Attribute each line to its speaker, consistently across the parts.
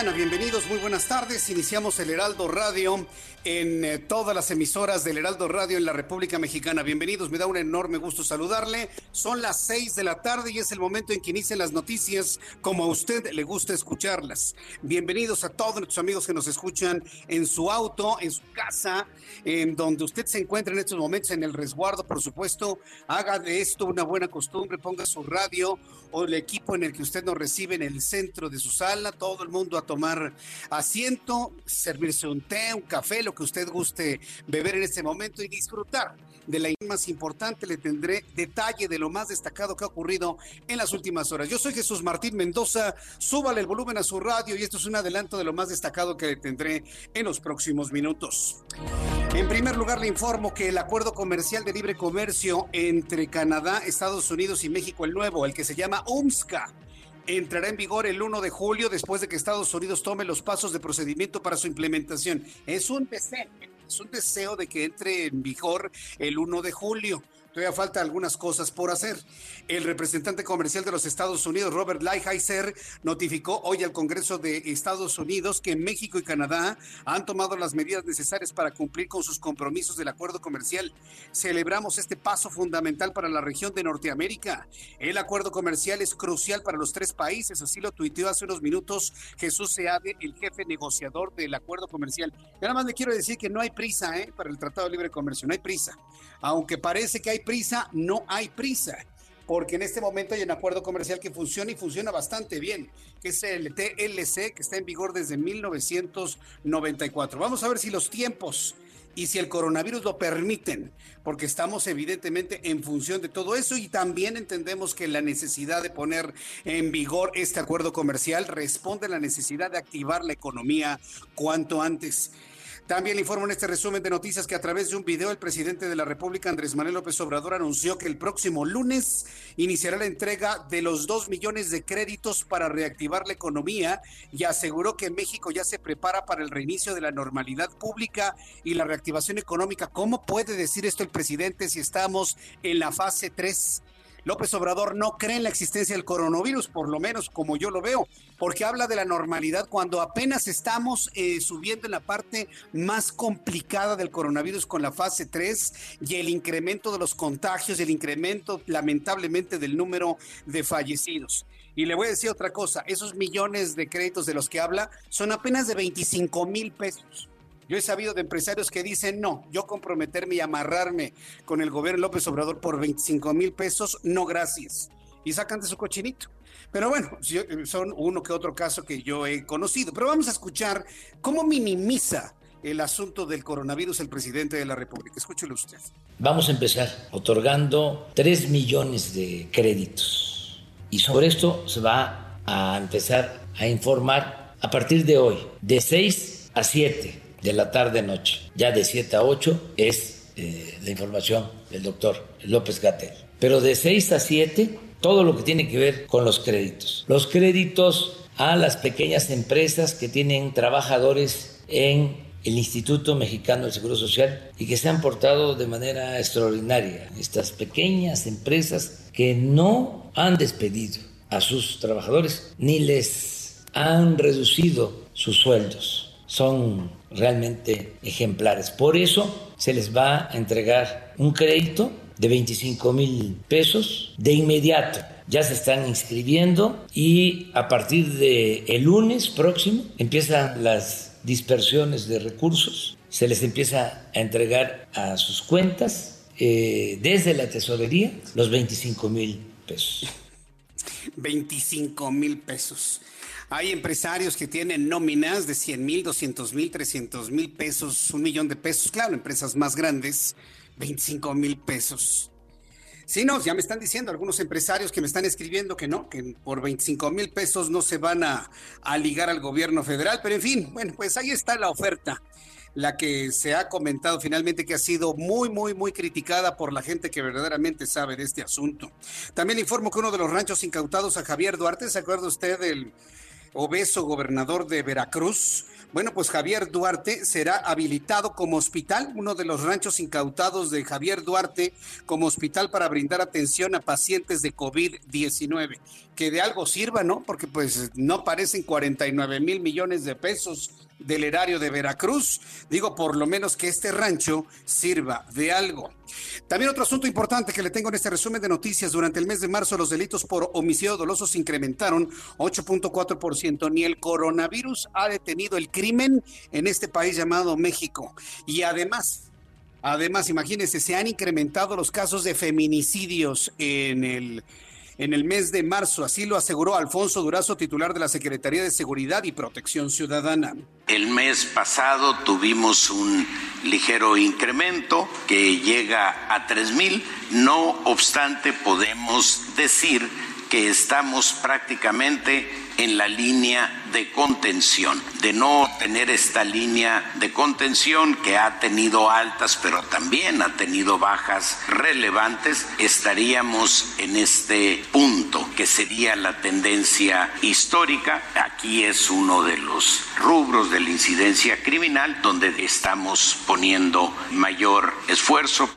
Speaker 1: Bienvenidos, muy buenas tardes. Iniciamos el Heraldo Radio en eh, todas las emisoras del Heraldo Radio en la República Mexicana. Bienvenidos, me da un enorme gusto saludarle. Son las seis de la tarde y es el momento en que inician las noticias como a usted le gusta escucharlas. Bienvenidos a todos nuestros amigos que nos escuchan en su auto, en su casa, en donde usted se encuentra en estos momentos, en el resguardo, por supuesto. Haga de esto una buena costumbre, ponga su radio o el equipo en el que usted nos recibe en el centro de su sala, todo el mundo a tomar asiento, servirse un té, un café, lo que usted guste beber en este momento y disfrutar de la más importante. Le tendré detalle de lo más destacado que ha ocurrido en las últimas horas. Yo soy Jesús Martín Mendoza, súbale el volumen a su radio y esto es un adelanto de lo más destacado que le tendré en los próximos minutos. En primer lugar, le informo que el acuerdo comercial de libre comercio entre Canadá, Estados Unidos y México, el nuevo, el que se llama UMSCA, entrará en vigor el 1 de julio después de que Estados Unidos tome los pasos de procedimiento para su implementación. Es un deseo, es un deseo de que entre en vigor el 1 de julio. Todavía falta algunas cosas por hacer. El representante comercial de los Estados Unidos, Robert Lighthizer, notificó hoy al Congreso de Estados Unidos que México y Canadá han tomado las medidas necesarias para cumplir con sus compromisos del acuerdo comercial. Celebramos este paso fundamental para la región de Norteamérica. El acuerdo comercial es crucial para los tres países, así lo tuiteó hace unos minutos Jesús Seade, el jefe negociador del acuerdo comercial. Y nada más le quiero decir que no hay prisa ¿eh? para el Tratado de Libre Comercio, no hay prisa. Aunque parece que hay prisa, no hay prisa, porque en este momento hay un acuerdo comercial que funciona y funciona bastante bien, que es el TLC, que está en vigor desde 1994. Vamos a ver si los tiempos y si el coronavirus lo permiten, porque estamos evidentemente en función de todo eso y también entendemos que la necesidad de poner en vigor este acuerdo comercial responde a la necesidad de activar la economía cuanto antes. También le informo en este resumen de noticias que a través de un video el presidente de la República, Andrés Manuel López Obrador, anunció que el próximo lunes iniciará la entrega de los dos millones de créditos para reactivar la economía y aseguró que México ya se prepara para el reinicio de la normalidad pública y la reactivación económica. ¿Cómo puede decir esto el presidente si estamos en la fase 3? López Obrador no cree en la existencia del coronavirus, por lo menos como yo lo veo, porque habla de la normalidad cuando apenas estamos eh, subiendo en la parte más complicada del coronavirus con la fase 3 y el incremento de los contagios el incremento lamentablemente del número de fallecidos. Y le voy a decir otra cosa, esos millones de créditos de los que habla son apenas de 25 mil pesos. Yo he sabido de empresarios que dicen, no, yo comprometerme y amarrarme con el gobierno López Obrador por 25 mil pesos, no gracias. Y sacan de su cochinito. Pero bueno, son uno que otro caso que yo he conocido. Pero vamos a escuchar cómo minimiza el asunto del coronavirus el presidente de la República. Escúchelo usted.
Speaker 2: Vamos a empezar otorgando 3 millones de créditos. Y sobre esto se va a empezar a informar a partir de hoy, de 6 a 7 de la tarde-noche. Ya de 7 a 8 es eh, la información del doctor López Gatel. Pero de 6 a 7, todo lo que tiene que ver con los créditos. Los créditos a las pequeñas empresas que tienen trabajadores en el Instituto Mexicano del Seguro Social y que se han portado de manera extraordinaria. Estas pequeñas empresas que no han despedido a sus trabajadores ni les han reducido sus sueldos. Son realmente ejemplares. Por eso se les va a entregar un crédito de 25 mil pesos de inmediato. Ya se están inscribiendo y a partir del el lunes próximo empiezan las dispersiones de recursos. Se les empieza a entregar a sus cuentas eh, desde la tesorería los 25 mil pesos.
Speaker 1: 25 mil pesos. Hay empresarios que tienen nóminas de 100 mil, 200 mil, 300 mil pesos, un millón de pesos. Claro, empresas más grandes, 25 mil pesos. Sí, no, ya me están diciendo algunos empresarios que me están escribiendo que no, que por 25 mil pesos no se van a, a, ligar al gobierno federal, pero en fin, bueno, pues ahí está la oferta, la que se ha comentado finalmente que ha sido muy, muy, muy criticada por la gente que verdaderamente sabe de este asunto. También informo que uno de los ranchos incautados a Javier Duarte, ¿se acuerda usted del obeso gobernador de Veracruz. Bueno, pues Javier Duarte será habilitado como hospital, uno de los ranchos incautados de Javier Duarte como hospital para brindar atención a pacientes de COVID-19. Que de algo sirva, ¿no? Porque pues no parecen 49 mil millones de pesos del erario de Veracruz. Digo, por lo menos que este rancho sirva de algo. También otro asunto importante que le tengo en este resumen de noticias. Durante el mes de marzo los delitos por homicidio doloso se incrementaron 8.4%. Ni el coronavirus ha detenido el crimen en este país llamado México. Y además... Además, imagínense, se han incrementado los casos de feminicidios en el en el mes de marzo. Así lo aseguró Alfonso Durazo, titular de la Secretaría de Seguridad y Protección Ciudadana.
Speaker 3: El mes pasado tuvimos un ligero incremento que llega a 3 mil. No obstante, podemos decir que estamos prácticamente en la línea de contención. De no tener esta línea de contención que ha tenido altas, pero también ha tenido bajas relevantes, estaríamos en este punto que sería la tendencia histórica. Aquí es uno de los rubros de la incidencia criminal donde estamos poniendo mayor esfuerzo.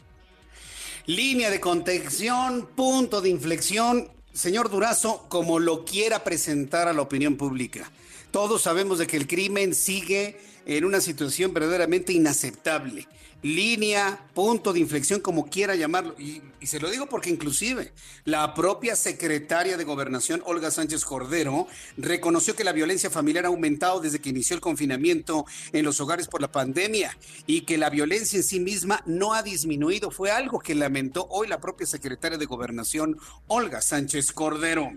Speaker 1: Línea de contención, punto de inflexión señor Durazo, como lo quiera presentar a la opinión pública. Todos sabemos de que el crimen sigue en una situación verdaderamente inaceptable. Línea, punto de inflexión, como quiera llamarlo. Y, se lo digo porque inclusive la propia secretaria de Gobernación, Olga Sánchez Cordero, reconoció que la violencia familiar ha aumentado desde que inició el confinamiento en los hogares por la pandemia y que la violencia en sí misma no ha disminuido. Fue algo que lamentó hoy la propia secretaria de Gobernación, Olga Sánchez Cordero.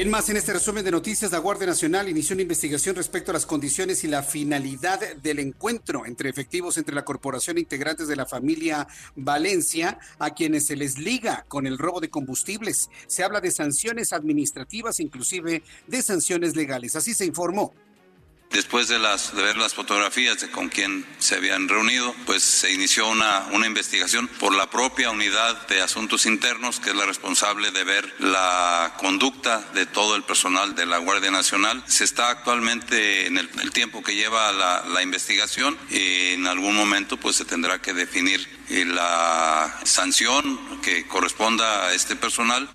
Speaker 1: En más, en este resumen de noticias, la Guardia Nacional inició una investigación respecto a las condiciones y la finalidad del encuentro entre efectivos entre la corporación e integrantes de la familia Valencia, a quienes se les liga con el robo de combustibles. Se habla de sanciones administrativas, inclusive de sanciones legales. Así se informó.
Speaker 4: Después de, las, de ver las fotografías de con quién se habían reunido, pues se inició una, una investigación por la propia unidad de asuntos internos, que es la responsable de ver la conducta de todo el personal de la Guardia Nacional. Se está actualmente en el, el tiempo que lleva la, la investigación y en algún momento pues se tendrá que definir la sanción que corresponda a este personal.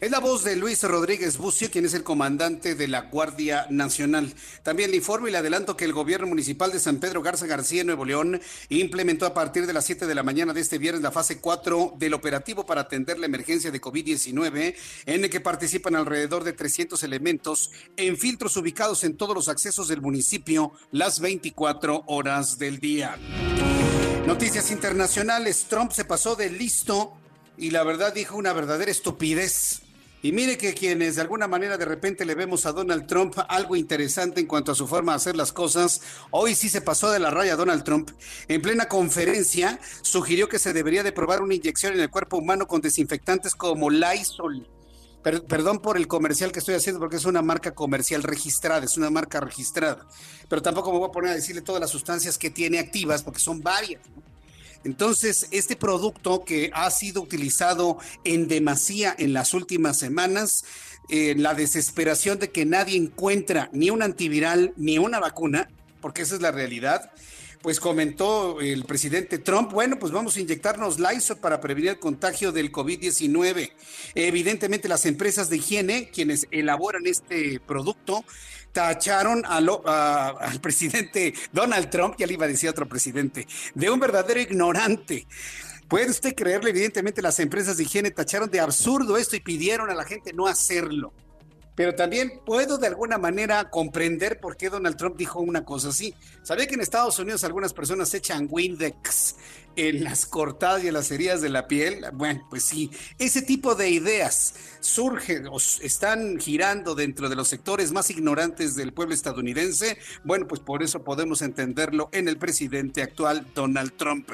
Speaker 1: Es la voz de Luis Rodríguez Bucio, quien es el comandante de la Guardia Nacional. También le informo y le adelanto que el gobierno municipal de San Pedro Garza García, Nuevo León, implementó a partir de las 7 de la mañana de este viernes la fase 4 del operativo para atender la emergencia de COVID-19, en el que participan alrededor de 300 elementos en filtros ubicados en todos los accesos del municipio las 24 horas del día. Noticias internacionales. Trump se pasó de listo y la verdad dijo una verdadera estupidez. Y mire que quienes de alguna manera de repente le vemos a Donald Trump algo interesante en cuanto a su forma de hacer las cosas, hoy sí se pasó de la raya Donald Trump. En plena conferencia sugirió que se debería de probar una inyección en el cuerpo humano con desinfectantes como Lysol. Per perdón por el comercial que estoy haciendo porque es una marca comercial registrada, es una marca registrada. Pero tampoco me voy a poner a decirle todas las sustancias que tiene activas porque son varias. ¿no? Entonces, este producto que ha sido utilizado en demasía en las últimas semanas, eh, la desesperación de que nadie encuentra ni un antiviral ni una vacuna, porque esa es la realidad, pues comentó el presidente Trump, bueno, pues vamos a inyectarnos Lysol para prevenir el contagio del COVID-19. Evidentemente las empresas de higiene, quienes elaboran este producto, tacharon al presidente Donald Trump, ya le iba a decir otro presidente, de un verdadero ignorante. ¿Puede usted creerle? Evidentemente las empresas de higiene tacharon de absurdo esto y pidieron a la gente no hacerlo pero también puedo de alguna manera comprender por qué Donald Trump dijo una cosa así. Sabía que en Estados Unidos algunas personas echan Windex en las cortadas y en las heridas de la piel. Bueno, pues sí, ese tipo de ideas surgen o están girando dentro de los sectores más ignorantes del pueblo estadounidense. Bueno, pues por eso podemos entenderlo en el presidente actual, Donald Trump.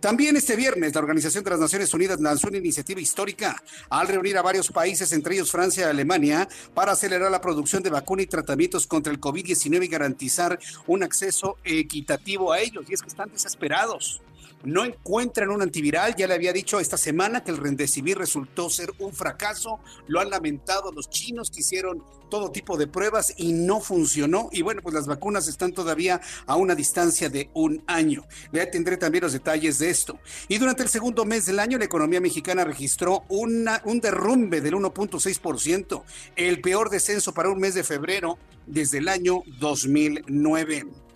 Speaker 1: También este viernes, la Organización de las Naciones Unidas lanzó una iniciativa histórica al reunir a varios países, entre ellos Francia y Alemania, para acelerar la producción de vacuna y tratamientos contra el COVID-19 y garantizar un acceso equitativo a ellos. Y es que están desesperados no encuentran un antiviral. Ya le había dicho esta semana que el Rendecivir resultó ser un fracaso. Lo han lamentado los chinos que hicieron todo tipo de pruebas y no funcionó. Y bueno, pues las vacunas están todavía a una distancia de un año. Le tendré también los detalles de esto. Y durante el segundo mes del año, la economía mexicana registró una, un derrumbe del 1.6%, el peor descenso para un mes de febrero desde el año 2009.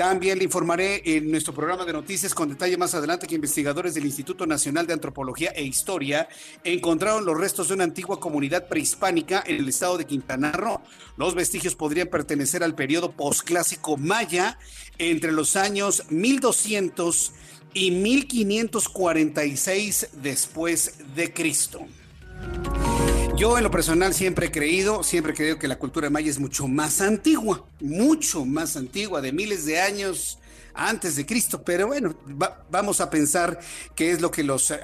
Speaker 1: También le informaré en nuestro programa de noticias con detalle más adelante que investigadores del Instituto Nacional de Antropología e Historia encontraron los restos de una antigua comunidad prehispánica en el estado de Quintana Roo. Los vestigios podrían pertenecer al periodo posclásico maya entre los años 1200 y 1546 después de Cristo. Yo en lo personal siempre he creído, siempre he creído que la cultura maya es mucho más antigua, mucho más antigua, de miles de años antes de Cristo. Pero bueno, vamos a pensar qué es lo que los eh,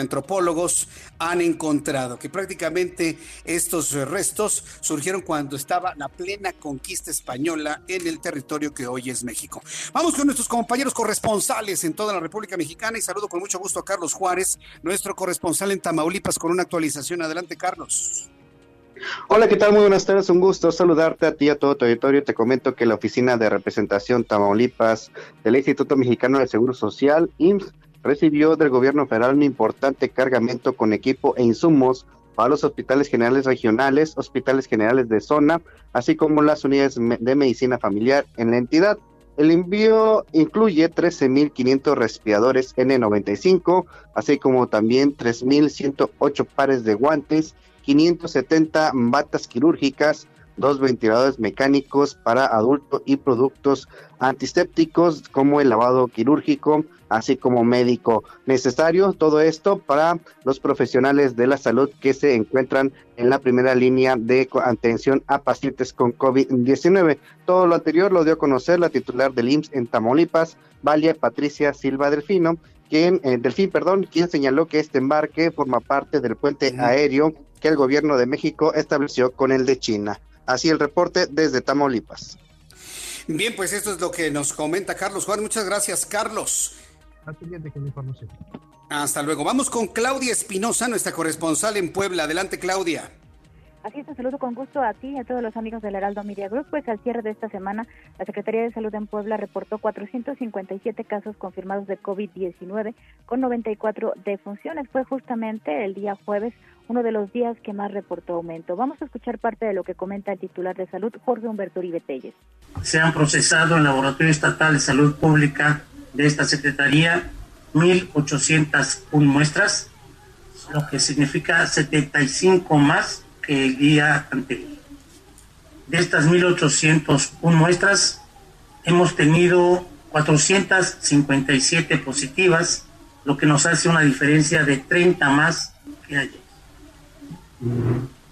Speaker 1: antropólogos han encontrado, que prácticamente estos restos surgieron cuando estaba la plena conquista española en el territorio que hoy es México. Vamos con nuestros compañeros corresponsales en toda la República Mexicana y saludo con mucho gusto a Carlos Juárez, nuestro corresponsal en Tamaulipas, con una actualización. Adelante, Carlos.
Speaker 5: Hola, ¿qué tal? Muy buenas tardes, un gusto saludarte a ti y a todo tu auditorio. Te comento que la Oficina de Representación Tamaulipas del Instituto Mexicano de Seguro Social, IMSS, recibió del gobierno federal un importante cargamento con equipo e insumos para los hospitales generales regionales, hospitales generales de zona, así como las unidades de medicina familiar en la entidad. El envío incluye 13.500 respiradores N95, así como también 3.108 pares de guantes 570 batas quirúrgicas, dos ventiladores mecánicos para adultos y productos antisépticos como el lavado quirúrgico, así como médico necesario. Todo esto para los profesionales de la salud que se encuentran en la primera línea de atención a pacientes con COVID-19. Todo lo anterior lo dio a conocer la titular del IMSS en Tamaulipas, Valia Patricia Silva Delfino, quien, eh, Delfín, perdón, quien señaló que este embarque forma parte del puente aéreo que el gobierno de México estableció con el de China. Así el reporte desde Tamaulipas.
Speaker 1: Bien, pues esto es lo que nos comenta Carlos Juan. Muchas gracias, Carlos. Hasta luego. Vamos con Claudia Espinosa, nuestra corresponsal en Puebla. Adelante, Claudia.
Speaker 6: Así es, un saludo con gusto a ti y a todos los amigos del Heraldo Media Group. Pues al cierre de esta semana, la Secretaría de Salud en Puebla reportó 457 casos confirmados de COVID-19 con 94 defunciones. Fue justamente el día jueves uno de los días que más reportó aumento. Vamos a escuchar parte de lo que comenta el titular de salud, Jorge Humberto Uribe Telles.
Speaker 7: Se han procesado en el Laboratorio Estatal de Salud Pública de esta Secretaría 1.801 muestras, lo que significa 75 más que el día anterior. De estas 1.801 muestras, hemos tenido 457 positivas, lo que nos hace una diferencia de 30 más que ayer.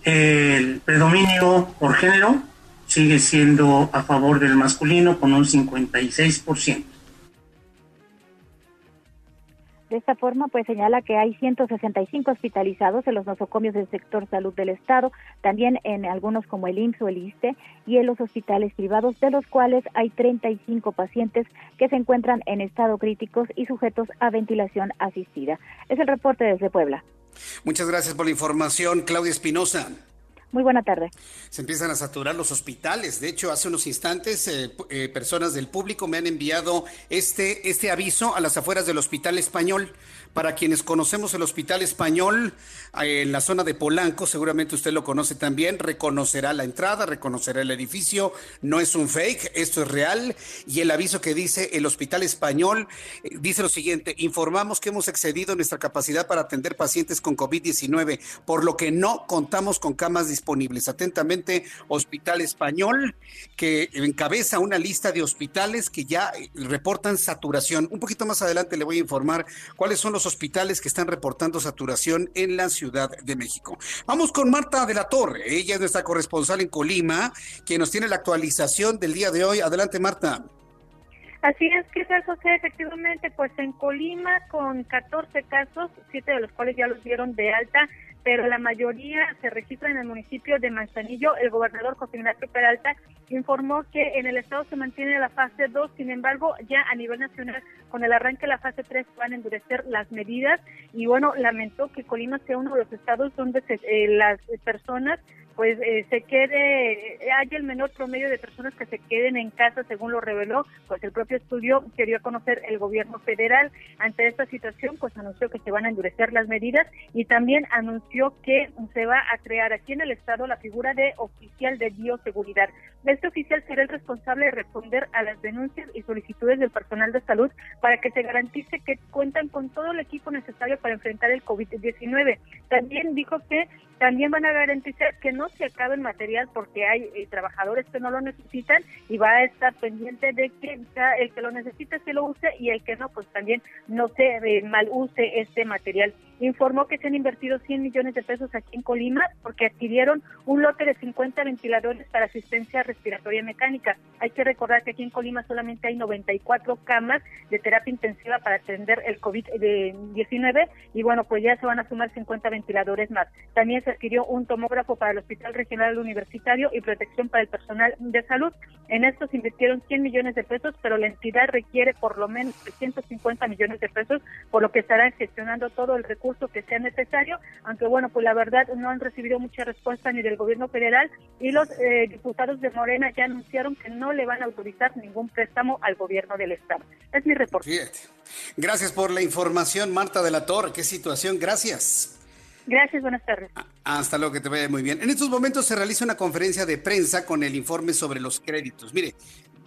Speaker 7: El predominio por género sigue siendo a favor del masculino con un 56%.
Speaker 6: De esta forma, pues señala que hay 165 hospitalizados en los nosocomios del sector salud del Estado, también en algunos como el IMSS o el ISTE y en los hospitales privados, de los cuales hay 35 pacientes que se encuentran en estado críticos y sujetos a ventilación asistida. Es el reporte desde Puebla.
Speaker 1: Muchas gracias por la información, Claudia Espinosa.
Speaker 6: Muy buena tarde.
Speaker 1: Se empiezan a saturar los hospitales. De hecho, hace unos instantes eh, eh, personas del público me han enviado este, este aviso a las afueras del Hospital Español. Para quienes conocemos el Hospital Español eh, en la zona de Polanco, seguramente usted lo conoce también, reconocerá la entrada, reconocerá el edificio. No es un fake, esto es real. Y el aviso que dice el Hospital Español dice lo siguiente, informamos que hemos excedido nuestra capacidad para atender pacientes con COVID-19, por lo que no contamos con camas disponibles disponibles. Atentamente, Hospital Español, que encabeza una lista de hospitales que ya eh, reportan saturación. Un poquito más adelante le voy a informar cuáles son los hospitales que están reportando saturación en la Ciudad de México. Vamos con Marta de la Torre. Ella es nuestra corresponsal en Colima, quien nos tiene la actualización del día de hoy. Adelante, Marta.
Speaker 8: Así es, que José, efectivamente, pues en Colima con 14 casos, siete de los cuales ya los dieron de alta, pero la mayoría se registra en el municipio de Manzanillo. El gobernador José Ignacio Peralta informó que en el estado se mantiene la fase 2, sin embargo, ya a nivel nacional, con el arranque de la fase 3, van a endurecer las medidas y bueno, lamentó que Colima sea uno de los estados donde eh, las personas pues eh, se quede, hay el menor promedio de personas que se queden en casa, según lo reveló, pues el propio estudio quería conocer el gobierno federal. Ante esta situación, pues anunció que se van a endurecer las medidas y también anunció que se va a crear aquí en el Estado la figura de oficial de bioseguridad. Este oficial será el responsable de responder a las denuncias y solicitudes del personal de salud para que se garantice que cuentan con todo el equipo necesario para enfrentar el COVID-19. También dijo que también van a garantizar que no se acabe el material porque hay eh, trabajadores que no lo necesitan y va a estar pendiente de que el que lo necesite se lo use y el que no, pues también no se eh, mal use este material. Informó que se han invertido 100 millones de pesos aquí en Colima porque adquirieron un lote de 50 ventiladores para asistencia respiratoria mecánica. Hay que recordar que aquí en Colima solamente hay 94 camas de terapia intensiva para atender el COVID-19 y bueno, pues ya se van a sumar 50 ventiladores más. También se adquirió un tomógrafo para el Hospital Regional Universitario y protección para el personal de salud. En esto se invirtieron 100 millones de pesos, pero la entidad requiere por lo menos 350 millones de pesos, por lo que estarán gestionando todo el recurso que sea necesario, aunque bueno, pues la verdad no han recibido mucha respuesta ni del gobierno federal y los eh, diputados de Morena ya anunciaron que no le van a autorizar ningún préstamo al gobierno del Estado. Es mi reporte.
Speaker 1: Gracias por la información, Marta de la Torre. Qué situación. Gracias.
Speaker 8: Gracias, buenas tardes. Ah,
Speaker 1: hasta luego, que te vaya muy bien. En estos momentos se realiza una conferencia de prensa con el informe sobre los créditos. Mire,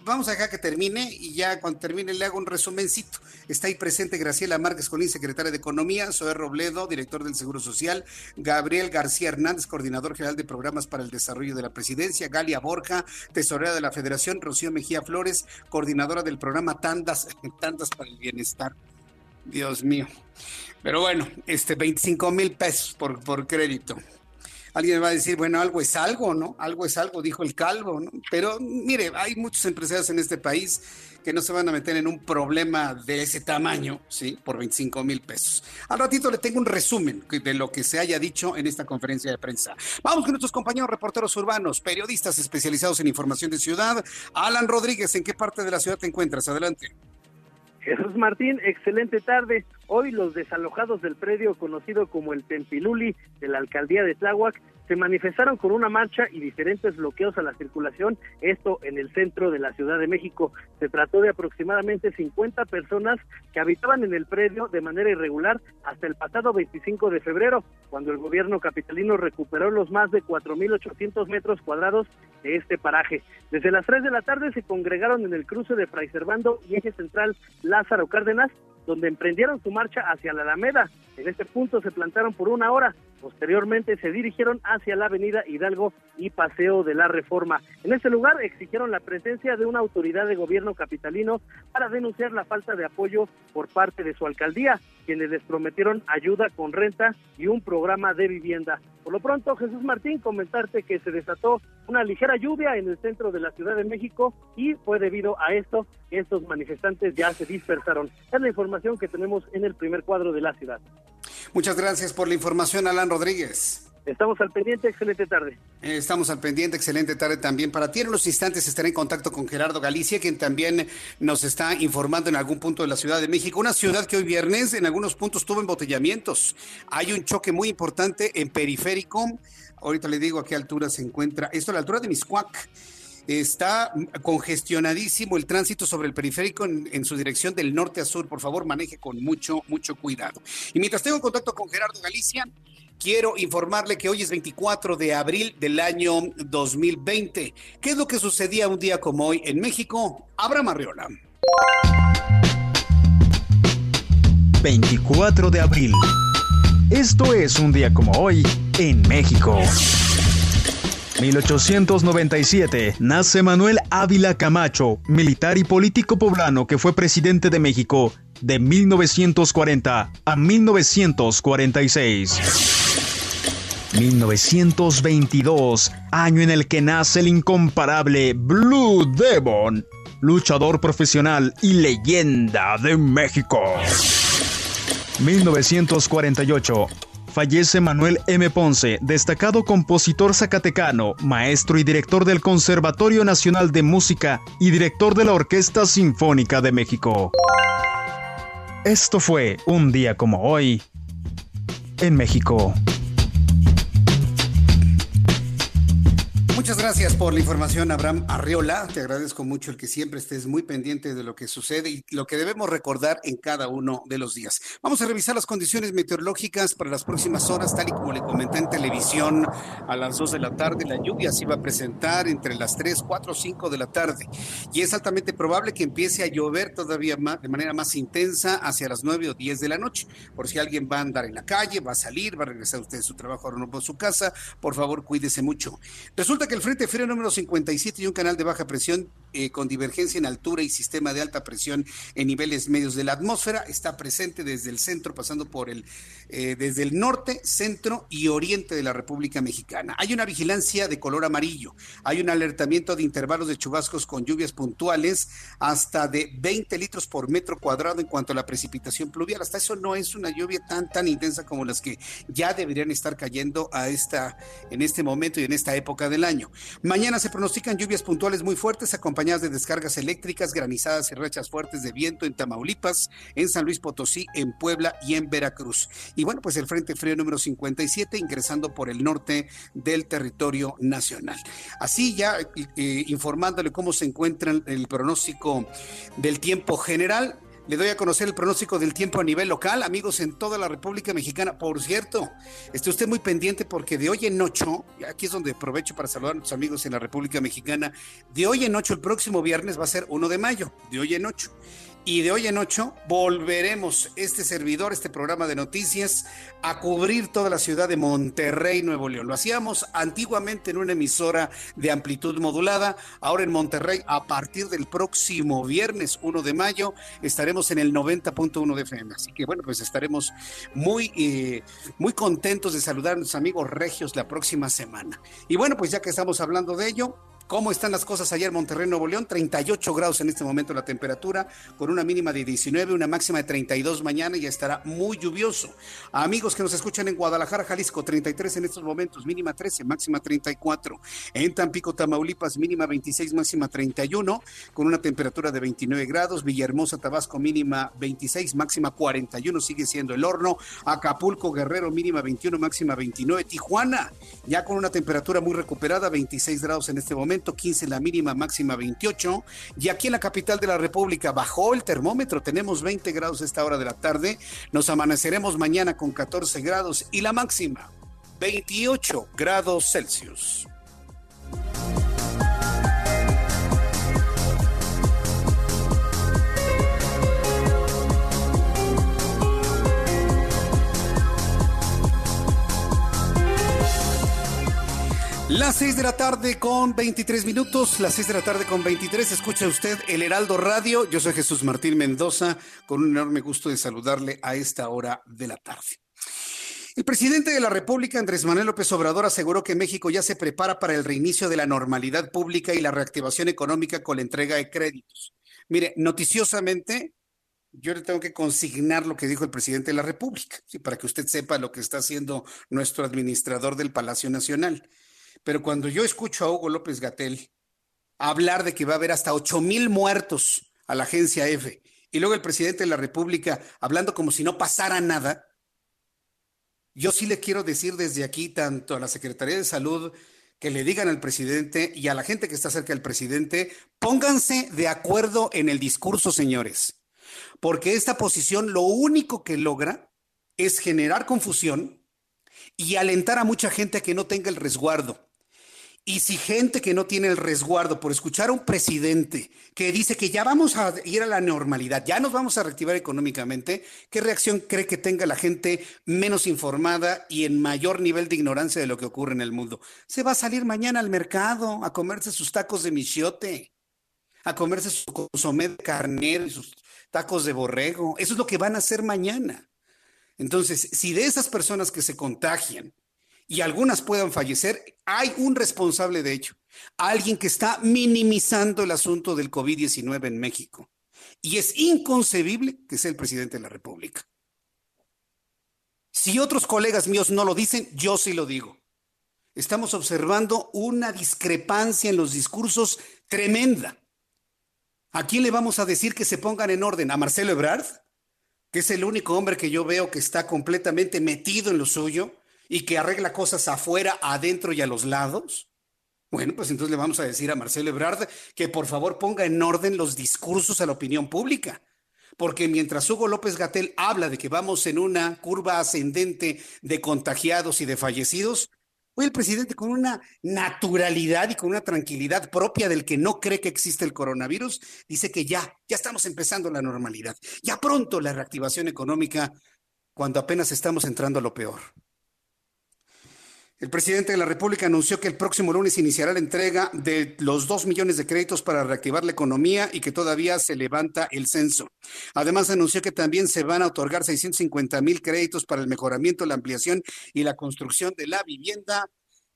Speaker 1: vamos a dejar que termine y ya cuando termine le hago un resumencito. Está ahí presente Graciela Márquez Colín, secretaria de Economía, Zoé Robledo, director del Seguro Social, Gabriel García Hernández, coordinador general de programas para el desarrollo de la presidencia, Galia Borja, tesorera de la Federación, Rocío Mejía Flores, coordinadora del programa Tandas, Tandas para el Bienestar. Dios mío. Pero bueno, este 25 mil pesos por, por crédito. Alguien va a decir, bueno, algo es algo, ¿no? Algo es algo, dijo el calvo, ¿no? Pero mire, hay muchos empresarios en este país que no se van a meter en un problema de ese tamaño, ¿sí? Por 25 mil pesos. Al ratito le tengo un resumen de lo que se haya dicho en esta conferencia de prensa. Vamos con nuestros compañeros reporteros urbanos, periodistas especializados en información de ciudad. Alan Rodríguez, ¿en qué parte de la ciudad te encuentras? Adelante.
Speaker 9: Jesús Martín, excelente tarde. Hoy los desalojados del predio conocido como el Tempiluli de la alcaldía de Tláhuac se manifestaron con una marcha y diferentes bloqueos a la circulación, esto en el centro de la Ciudad de México. Se trató de aproximadamente 50 personas que habitaban en el predio de manera irregular hasta el pasado 25 de febrero, cuando el gobierno capitalino recuperó los más de 4.800 metros cuadrados de este paraje. Desde las 3 de la tarde se congregaron en el cruce de Fray Servando y eje central Lázaro Cárdenas donde emprendieron su marcha hacia la Alameda. En este punto se plantaron por una hora. Posteriormente se dirigieron hacia la avenida Hidalgo y Paseo de la Reforma. En ese lugar exigieron la presencia de una autoridad de gobierno capitalino para denunciar la falta de apoyo por parte de su alcaldía, quienes les prometieron ayuda con renta y un programa de vivienda. Por lo pronto, Jesús Martín, comentarte que se desató una ligera lluvia en el centro de la Ciudad de México y fue debido a esto estos manifestantes ya se dispersaron. Es la información que tenemos en el primer cuadro de la ciudad.
Speaker 1: Muchas gracias por la información, Alan Rodríguez.
Speaker 9: Estamos al pendiente, excelente tarde.
Speaker 1: Estamos al pendiente, excelente tarde también para ti. En unos instantes estaré en contacto con Gerardo Galicia, quien también nos está informando en algún punto de la Ciudad de México, una ciudad que hoy viernes en algunos puntos tuvo embotellamientos. Hay un choque muy importante en periférico. Ahorita le digo a qué altura se encuentra. Esto a la altura de Miscuac. Está congestionadísimo el tránsito sobre el periférico en, su dirección del norte a sur. Por favor, maneje con mucho, mucho cuidado. Y mientras tengo contacto con Gerardo Galicia, quiero informarle que hoy es 24 de abril del año 2020. ¿Qué es lo que sucedía un día como hoy en México? Abraham Arriola.
Speaker 10: 24 de abril. Esto es un día como hoy en México. 1897 nace Manuel Ávila Camacho, militar y político poblano que fue presidente de México de 1940 a 1946. 1922, año en el que nace el incomparable Blue Devon, luchador profesional y leyenda de México. 1948, fallece Manuel M. Ponce, destacado compositor zacatecano, maestro y director del Conservatorio Nacional de Música y director de la Orquesta Sinfónica de México. Esto fue un día como hoy en México.
Speaker 1: Muchas gracias por la información, Abraham Arriola. Te agradezco mucho el que siempre estés muy pendiente de lo que sucede y lo que debemos recordar en cada uno de los días. Vamos a revisar las condiciones meteorológicas para las próximas horas, tal y como le comenté en televisión a las 2 de la tarde. La lluvia se iba a presentar entre las 3, 4, 5 de la tarde y es altamente probable que empiece a llover todavía más, de manera más intensa hacia las 9 o 10 de la noche. Por si alguien va a andar en la calle, va a salir, va a regresar usted a su trabajo o no por su casa, por favor cuídese mucho. Resulta que el Frente Frío número 57 y un canal de baja presión eh, con divergencia en altura y sistema de alta presión en niveles medios de la atmósfera está presente desde el centro, pasando por el, eh, desde el norte, centro y oriente de la República Mexicana. Hay una vigilancia de color amarillo, hay un alertamiento de intervalos de chubascos con lluvias puntuales hasta de 20 litros por metro cuadrado en cuanto a la precipitación pluvial. Hasta eso no es una lluvia tan, tan intensa como las que ya deberían estar cayendo a esta, en este momento y en esta época del año. Mañana se pronostican lluvias puntuales muy fuertes acompañadas de descargas eléctricas, granizadas y rachas fuertes de viento en Tamaulipas, en San Luis Potosí, en Puebla y en Veracruz. Y bueno, pues el Frente Frío número 57 ingresando por el norte del territorio nacional. Así ya eh, informándole cómo se encuentra el pronóstico del tiempo general, le doy a conocer el pronóstico del tiempo a nivel local, amigos en toda la República Mexicana. Por cierto, esté usted muy pendiente porque de hoy en ocho, aquí es donde aprovecho para saludar a nuestros amigos en la República Mexicana, de hoy en ocho, el próximo viernes va a ser 1 de mayo, de hoy en ocho. Y de hoy en ocho volveremos este servidor, este programa de noticias, a cubrir toda la ciudad de Monterrey, Nuevo León. Lo hacíamos antiguamente en una emisora de amplitud modulada. Ahora en Monterrey, a partir del próximo viernes 1 de mayo, estaremos en el 90.1 de FM. Así que bueno, pues estaremos muy, eh, muy contentos de saludar a nuestros amigos regios la próxima semana. Y bueno, pues ya que estamos hablando de ello, ¿Cómo están las cosas ayer en Monterrey, Nuevo León? 38 grados en este momento la temperatura, con una mínima de 19, una máxima de 32 mañana y estará muy lluvioso. amigos que nos escuchan en Guadalajara, Jalisco, 33 en estos momentos, mínima 13, máxima 34. En Tampico, Tamaulipas, mínima 26, máxima 31, con una temperatura de 29 grados. Villahermosa, Tabasco, mínima 26, máxima 41, sigue siendo el horno. Acapulco, Guerrero, mínima 21, máxima 29. Tijuana, ya con una temperatura muy recuperada, 26 grados en este momento 15 la mínima, máxima 28. Y aquí en la capital de la República bajó el termómetro, tenemos 20 grados a esta hora de la tarde. Nos amaneceremos mañana con 14 grados y la máxima 28 grados Celsius. Las 6 de la tarde con 23 minutos, las 6 de la tarde con 23, escucha usted el Heraldo Radio. Yo soy Jesús Martín Mendoza, con un enorme gusto de saludarle a esta hora de la tarde. El presidente de la República, Andrés Manuel López Obrador, aseguró que México ya se prepara para el reinicio de la normalidad pública y la reactivación económica con la entrega de créditos. Mire, noticiosamente, yo le tengo que consignar lo que dijo el presidente de la República, ¿sí? para que usted sepa lo que está haciendo nuestro administrador del Palacio Nacional. Pero cuando yo escucho a Hugo López Gatel hablar de que va a haber hasta 8 mil muertos a la agencia F, y luego el presidente de la República hablando como si no pasara nada, yo sí le quiero decir desde aquí, tanto a la Secretaría de Salud, que le digan al presidente y a la gente que está cerca del presidente, pónganse de acuerdo en el discurso, señores porque esta posición lo único que logra es generar confusión y alentar a mucha gente a que no tenga el resguardo. Y si gente que no tiene el resguardo por escuchar a un presidente que dice que ya vamos a ir a la normalidad, ya nos vamos a reactivar económicamente, ¿qué reacción cree que tenga la gente menos informada y en mayor nivel de ignorancia de lo que ocurre en el mundo? Se va a salir mañana al mercado a comerse sus tacos de michiote, a comerse su consomé de carnero y sus tacos de borrego. Eso es lo que van a hacer mañana. Entonces, si de esas personas que se contagian y algunas puedan fallecer, hay un responsable de hecho, alguien que está minimizando el asunto del COVID-19 en México. Y es inconcebible que sea el presidente de la República. Si otros colegas míos no lo dicen, yo sí lo digo. Estamos observando una discrepancia en los discursos tremenda. ¿A quién le vamos a decir que se pongan en orden? ¿A Marcelo Ebrard? Que es el único hombre que yo veo que está completamente metido en lo suyo y que arregla cosas afuera, adentro y a los lados. Bueno, pues entonces le vamos a decir a Marcelo Ebrard que por favor ponga en orden los discursos a la opinión pública. Porque mientras Hugo López Gatel habla de que vamos en una curva ascendente de contagiados y de fallecidos, Hoy el presidente con una naturalidad y con una tranquilidad propia del que no cree que existe el coronavirus, dice que ya, ya estamos empezando la normalidad. Ya pronto la reactivación económica cuando apenas estamos entrando a lo peor. El presidente de la República anunció que el próximo lunes iniciará la entrega de los dos millones de créditos para reactivar la economía y que todavía se levanta el censo. Además, anunció que también se van a otorgar 650 mil créditos para el mejoramiento, la ampliación y la construcción de la vivienda.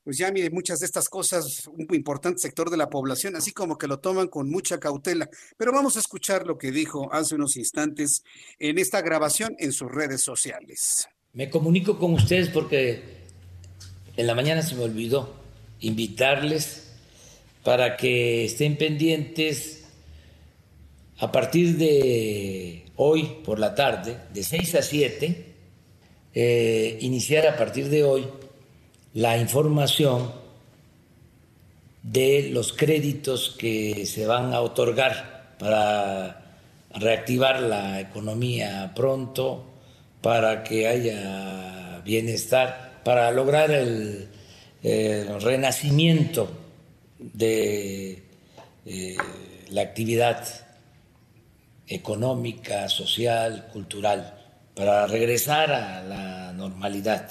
Speaker 1: Pues ya mire, muchas de estas cosas, un importante sector de la población, así como que lo toman con mucha cautela. Pero vamos a escuchar lo que dijo hace unos instantes en esta grabación en sus redes sociales.
Speaker 2: Me comunico con ustedes porque en la mañana se me olvidó invitarles para que estén pendientes a partir de hoy por la tarde, de 6 a 7, eh, iniciar a partir de hoy la información de los créditos que se van a otorgar para reactivar la economía pronto, para que haya bienestar para lograr el, renacimiento de eh, la actividad económica, social, cultural, para regresar a la normalidad,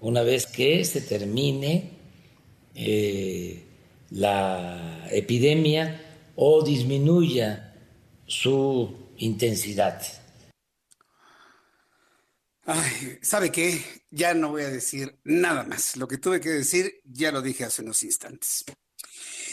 Speaker 2: una vez que se termine eh, la epidemia o disminuya su intensidad.
Speaker 1: Ay, ¿sabe qué? Ya no voy a decir nada más. Lo que tuve que decir ya lo dije hace unos instantes.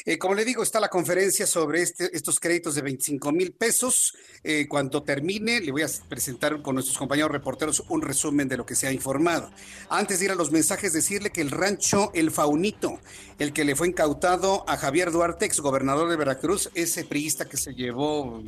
Speaker 1: Eh, como le digo, está la conferencia sobre este, estos créditos de 25 mil pesos. Eh, cuando termine, le voy a presentar con nuestros compañeros reporteros un resumen de lo que se ha informado. Antes de ir a los mensajes, decirle que el rancho El Faunito, el que le fue incautado a Javier Duarte, ex gobernador de Veracruz, ese priista que se llevó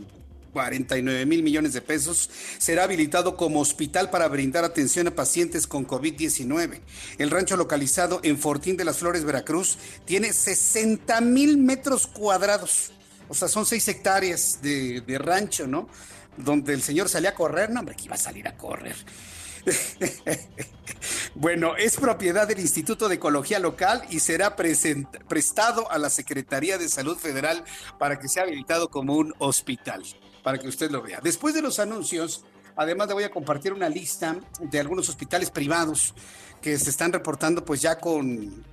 Speaker 1: 49 mil millones de pesos, será habilitado como hospital para brindar atención a pacientes con COVID-19. El rancho localizado en Fortín de las Flores, Veracruz, tiene 60 mil metros cuadrados. O sea, son seis hectáreas de, de rancho, ¿no? Donde el señor salía a correr, no, hombre, que iba a salir a correr. bueno, es propiedad del Instituto de Ecología Local y será prestado a la Secretaría de Salud Federal para que sea habilitado como un hospital para que usted lo vea. Después de los anuncios, además le voy a compartir una lista de algunos hospitales privados que se están reportando pues ya con,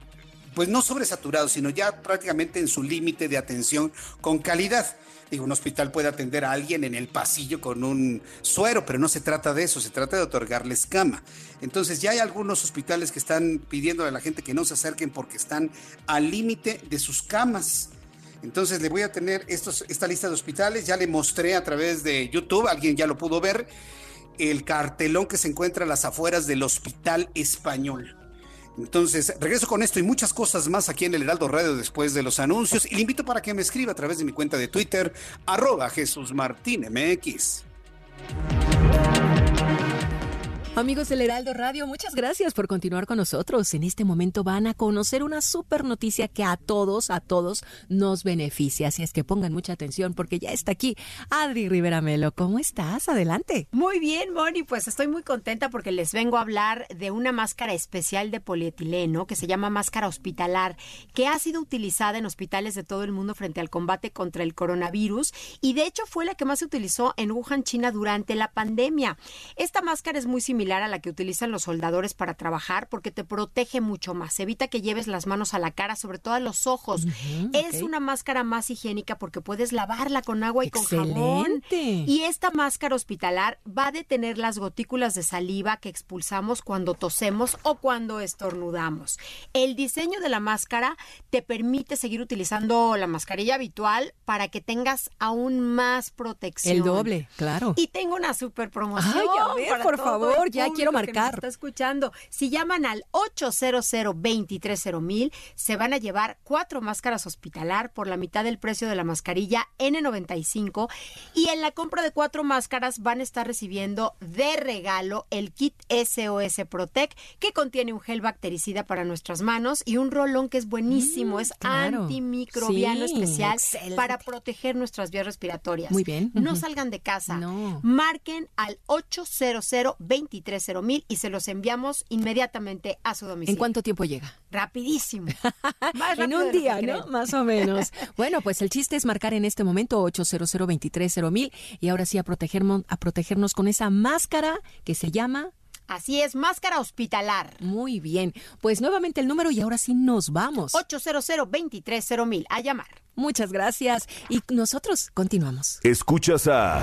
Speaker 1: pues no sobresaturados, sino ya prácticamente en su límite de atención con calidad. Digo, un hospital puede atender a alguien en el pasillo con un suero, pero no se trata de eso, se trata de otorgarles cama. Entonces ya hay algunos hospitales que están pidiendo a la gente que no se acerquen porque están al límite de sus camas. Entonces le voy a tener esta lista de hospitales, ya le mostré a través de YouTube, alguien ya lo pudo ver, el cartelón que se encuentra a las afueras del Hospital Español. Entonces, regreso con esto y muchas cosas más aquí en el Heraldo Radio después de los anuncios y le invito para que me escriba a través de mi cuenta de Twitter, arroba Jesús Martín MX.
Speaker 11: Amigos del Heraldo Radio, muchas gracias por continuar con nosotros. En este momento van a conocer una super noticia que a todos, a todos nos beneficia. Así es que pongan mucha atención porque ya está aquí Adri Rivera Melo. ¿Cómo estás? Adelante.
Speaker 12: Muy bien, Moni. Pues estoy muy contenta porque les vengo a hablar de una máscara especial de polietileno que se llama máscara hospitalar, que ha sido utilizada en hospitales de todo el mundo frente al combate contra el coronavirus y de hecho fue la que más se utilizó en Wuhan, China durante la pandemia. Esta máscara es muy similar a la que utilizan los soldadores para trabajar porque te protege mucho más. Evita que lleves las manos a la cara, sobre todo a los ojos. es una máscara más higiénica porque puedes lavarla con agua y con jabón. Y esta máscara hospitalar va a detener las gotículas de saliva que expulsamos cuando tosemos o cuando estornudamos. El diseño de la máscara te permite seguir utilizando la mascarilla habitual para que tengas aún más protección.
Speaker 11: El doble, claro.
Speaker 12: Y tengo una super promoción.
Speaker 11: Ay, a ver, por favor, ya quiero marcar.
Speaker 12: está escuchando. Si llaman al 800 mil se van a llevar cuatro máscaras hospitalar por la mitad del precio de la mascarilla N95 y en la compra de cuatro máscaras van a estar recibiendo de regalo el kit SOS Protect que contiene un gel bactericida para nuestras manos y un rolón que es buenísimo, mm, es antimicrobiano especial para proteger nuestras vías respiratorias.
Speaker 11: Muy bien.
Speaker 12: No salgan de casa. No. Marquen al 800 mil y se los enviamos inmediatamente a su domicilio.
Speaker 11: ¿En cuánto tiempo llega?
Speaker 12: Rapidísimo.
Speaker 11: en un día, ¿no? Más o menos. bueno, pues el chiste es marcar en este momento 800 mil y ahora sí a protegernos, a protegernos con esa máscara que se llama
Speaker 12: Así es, máscara hospitalar.
Speaker 11: Muy bien. Pues nuevamente el número y ahora sí nos vamos.
Speaker 12: 800 mil a llamar.
Speaker 11: Muchas gracias. Y nosotros continuamos.
Speaker 13: Escuchas a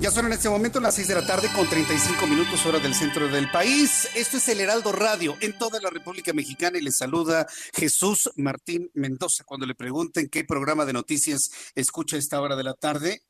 Speaker 1: Ya son en este momento las 6 de la tarde con 35 minutos hora del centro del país. Esto es el Heraldo Radio en toda la República Mexicana y les saluda Jesús Martín Mendoza. Cuando le pregunten qué programa de noticias escucha a esta hora de la tarde,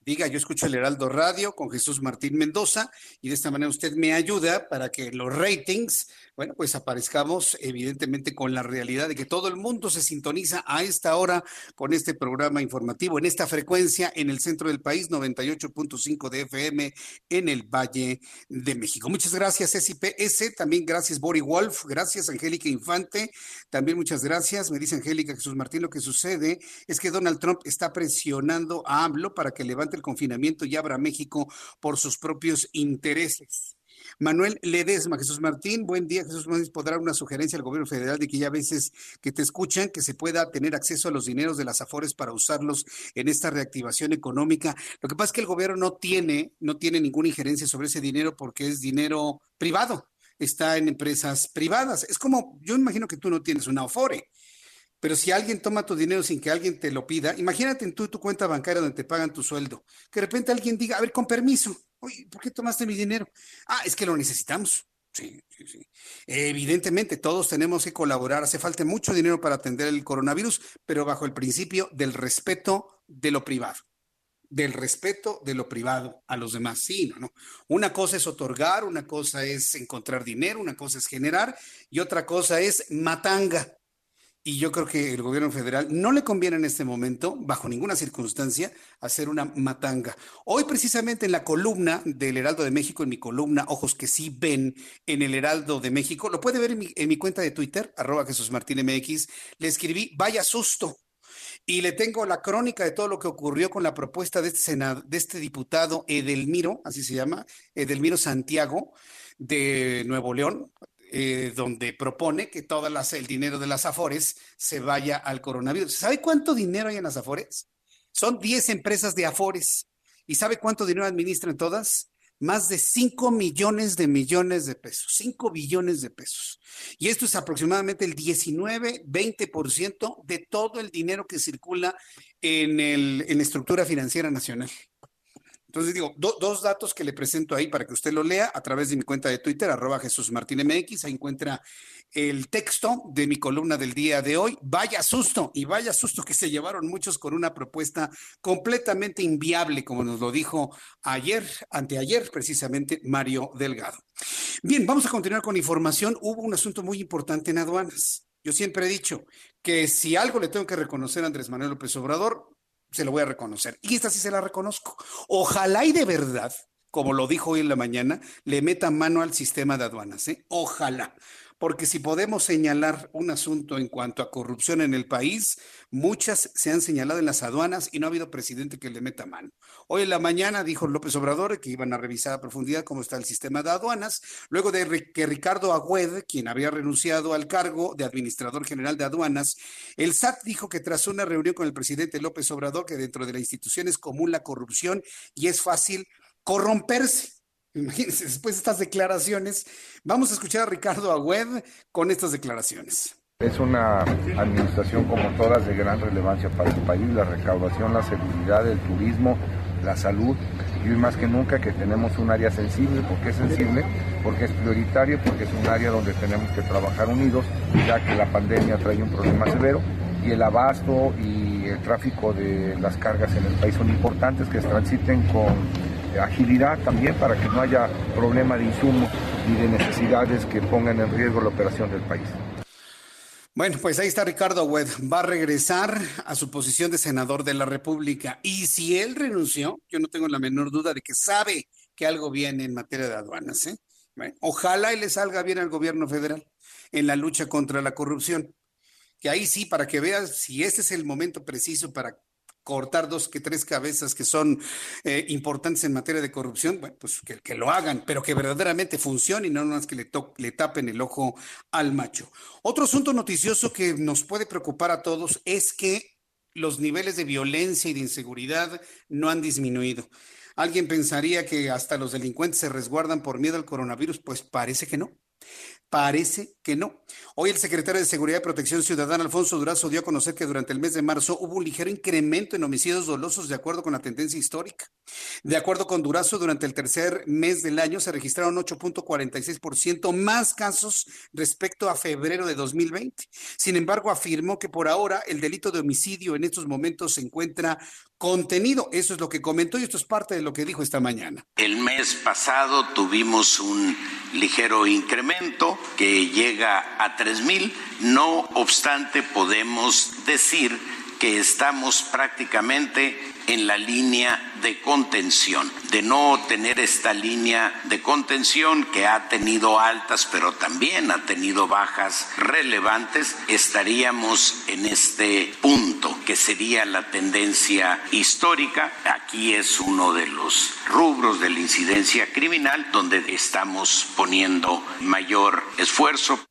Speaker 1: diga, yo escucho el Heraldo Radio con Jesús Martín Mendoza y de esta manera usted me ayuda para que los ratings bueno, pues aparezcamos evidentemente con la realidad de que todo el mundo se sintoniza a esta hora con este programa informativo, en esta frecuencia en el centro del país, 98.5 de FM en el Valle de México. Muchas gracias, SIPS, también gracias, Bori Wolf, gracias, Angélica Infante, también muchas gracias, me dice Angélica Jesús Martín, lo que sucede es que Donald Trump está presionando a AMLO para que levante el confinamiento y abra México por sus propios intereses. Manuel Ledesma, Jesús Martín, buen día. Jesús Martín, podrá una sugerencia al gobierno federal de que ya veces que te escuchan, que se pueda tener acceso a los dineros de las AFORES para usarlos en esta reactivación económica. Lo que pasa es que el gobierno no tiene, no tiene ninguna injerencia sobre ese dinero porque es dinero privado, está en empresas privadas. Es como, yo imagino que tú no tienes una AFORE. Pero si alguien toma tu dinero sin que alguien te lo pida, imagínate en tu, tu cuenta bancaria donde te pagan tu sueldo, que de repente alguien diga, a ver, con permiso, Oye, ¿por qué tomaste mi dinero? Ah, es que lo necesitamos. Sí, sí, sí. Evidentemente, todos tenemos que colaborar. Hace falta mucho dinero para atender el coronavirus, pero bajo el principio del respeto de lo privado. Del respeto de lo privado a los demás. Sí, no, no. Una cosa es otorgar, una cosa es encontrar dinero, una cosa es generar y otra cosa es matanga. Y yo creo que el gobierno federal no le conviene en este momento, bajo ninguna circunstancia, hacer una matanga. Hoy precisamente en la columna del Heraldo de México, en mi columna Ojos que sí ven en el Heraldo de México, lo puede ver en mi, cuenta de Twitter, arroba Jesús Martín MX, le escribí, vaya susto. Y le tengo la crónica de todo lo que ocurrió con la propuesta de este, de este diputado Edelmiro, así se llama, Edelmiro Santiago, de Nuevo León, eh, donde propone que todo el dinero de las Afores se vaya al coronavirus. ¿Sabe cuánto dinero hay en las Afores? Son 10 empresas de Afores. ¿Y sabe cuánto dinero administran todas? más de 5 millones de millones de pesos, 5 billones de pesos. Y esto es aproximadamente el 19-20% de todo el dinero que circula en, el, en la estructura financiera nacional. Entonces digo, dos datos que le presento ahí para que usted lo lea a través de mi cuenta de Twitter, arroba Jesús Martín MX. Ahí encuentra el texto de mi columna del día de hoy. Vaya susto y vaya susto que se llevaron muchos con una propuesta completamente inviable, como nos lo dijo ayer, anteayer, precisamente Mario Delgado. Bien, vamos a continuar con información. Hubo un asunto muy importante en aduanas. Yo siempre he dicho que si algo le tengo que reconocer a Andrés Manuel López Obrador, se lo voy a reconocer. Y esta sí se la reconozco. Ojalá y de verdad, como lo dijo hoy en la mañana, le meta mano al sistema de aduanas. ¿eh? Ojalá porque si podemos señalar un asunto en cuanto a corrupción en el país, muchas se han señalado en las aduanas y no ha habido presidente que le meta mano. Hoy en la mañana dijo López Obrador que iban a revisar a profundidad cómo está el sistema de aduanas, luego de que Ricardo Agüed, quien había renunciado al cargo de administrador general de aduanas, el SAT dijo que tras una reunión con el presidente López Obrador, que dentro de la institución es común la corrupción y es fácil corromperse. Imagínense, después de estas declaraciones, vamos a escuchar a Ricardo Agüed con estas declaraciones.
Speaker 14: Es una administración como todas de gran relevancia para el país, la recaudación, la seguridad, el turismo, la salud y hoy más que nunca que tenemos un área sensible, porque es sensible, porque es prioritario, porque es un área donde tenemos que trabajar unidos, ya que la pandemia trae un problema severo y el abasto y el tráfico de las cargas en el país son importantes, que transiten con agilidad también para que no haya problema de insumos y de necesidades que pongan en riesgo la operación del país.
Speaker 1: Bueno, pues ahí está Ricardo Wed. Va a regresar a su posición de senador de la República. Y si él renunció, yo no tengo la menor duda de que sabe que algo viene en materia de aduanas. ¿eh? ojalá y le salga bien al gobierno federal en la lucha contra la corrupción. Que ahí sí, para que veas si este es el momento preciso para cortar dos que tres cabezas que son eh, importantes en materia de corrupción, bueno, pues que, lo hagan, pero que verdaderamente funcione y no más que le, le tapen el ojo al macho. Otro asunto noticioso que nos puede preocupar a todos es que los niveles de violencia y de inseguridad no han disminuido. Alguien pensaría que hasta los delincuentes se resguardan por miedo al coronavirus, pues parece que no. Parece que no. Hoy el secretario de Seguridad y Protección Ciudadana, Alfonso Durazo, dio a conocer que durante el mes de marzo hubo un ligero incremento en homicidios dolosos de acuerdo con la tendencia histórica. De acuerdo con Durazo, durante el tercer mes del año se registraron 8.46% más casos respecto a febrero de 2020. Sin embargo, afirmó que por ahora el delito de homicidio en estos momentos se encuentra contenido. Eso es lo que comentó y esto es parte de lo que dijo esta mañana.
Speaker 3: El mes pasado tuvimos un ligero incremento que llega a 3.000. No obstante, podemos decir estamos prácticamente en la línea de contención. De no tener esta línea de contención que ha tenido altas, pero también ha tenido bajas relevantes, estaríamos en este punto que sería la tendencia histórica. Aquí es uno de los rubros de la incidencia criminal donde estamos poniendo mayor esfuerzo.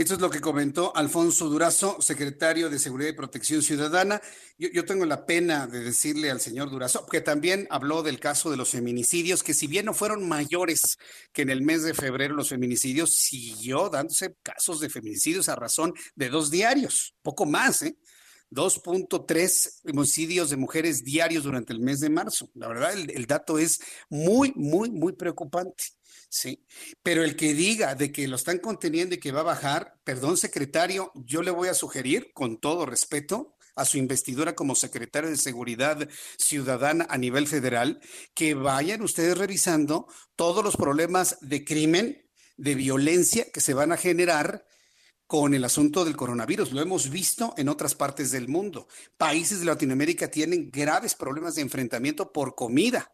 Speaker 1: Esto es lo que comentó Alfonso Durazo, secretario de Seguridad y Protección Ciudadana. Yo, tengo la pena de decirle al señor Durazo, que también habló del caso de los feminicidios, que si bien no fueron mayores que en el mes de febrero los feminicidios, siguió dándose casos de feminicidios a razón de dos diarios, poco más, ¿eh? 2.3 homicidios de mujeres diarios durante el mes de marzo. La verdad, el, dato es muy, muy, muy preocupante. Sí, pero el que diga de que lo están conteniendo y que va a bajar, perdón, secretario, yo le voy a sugerir, con todo respeto, a su investidura como secretario de Seguridad Ciudadana a nivel federal, que vayan ustedes revisando todos los problemas de crimen, de violencia que se van a generar con el asunto del coronavirus. Lo hemos visto en otras partes del mundo. Países de Latinoamérica tienen graves problemas de enfrentamiento por comida.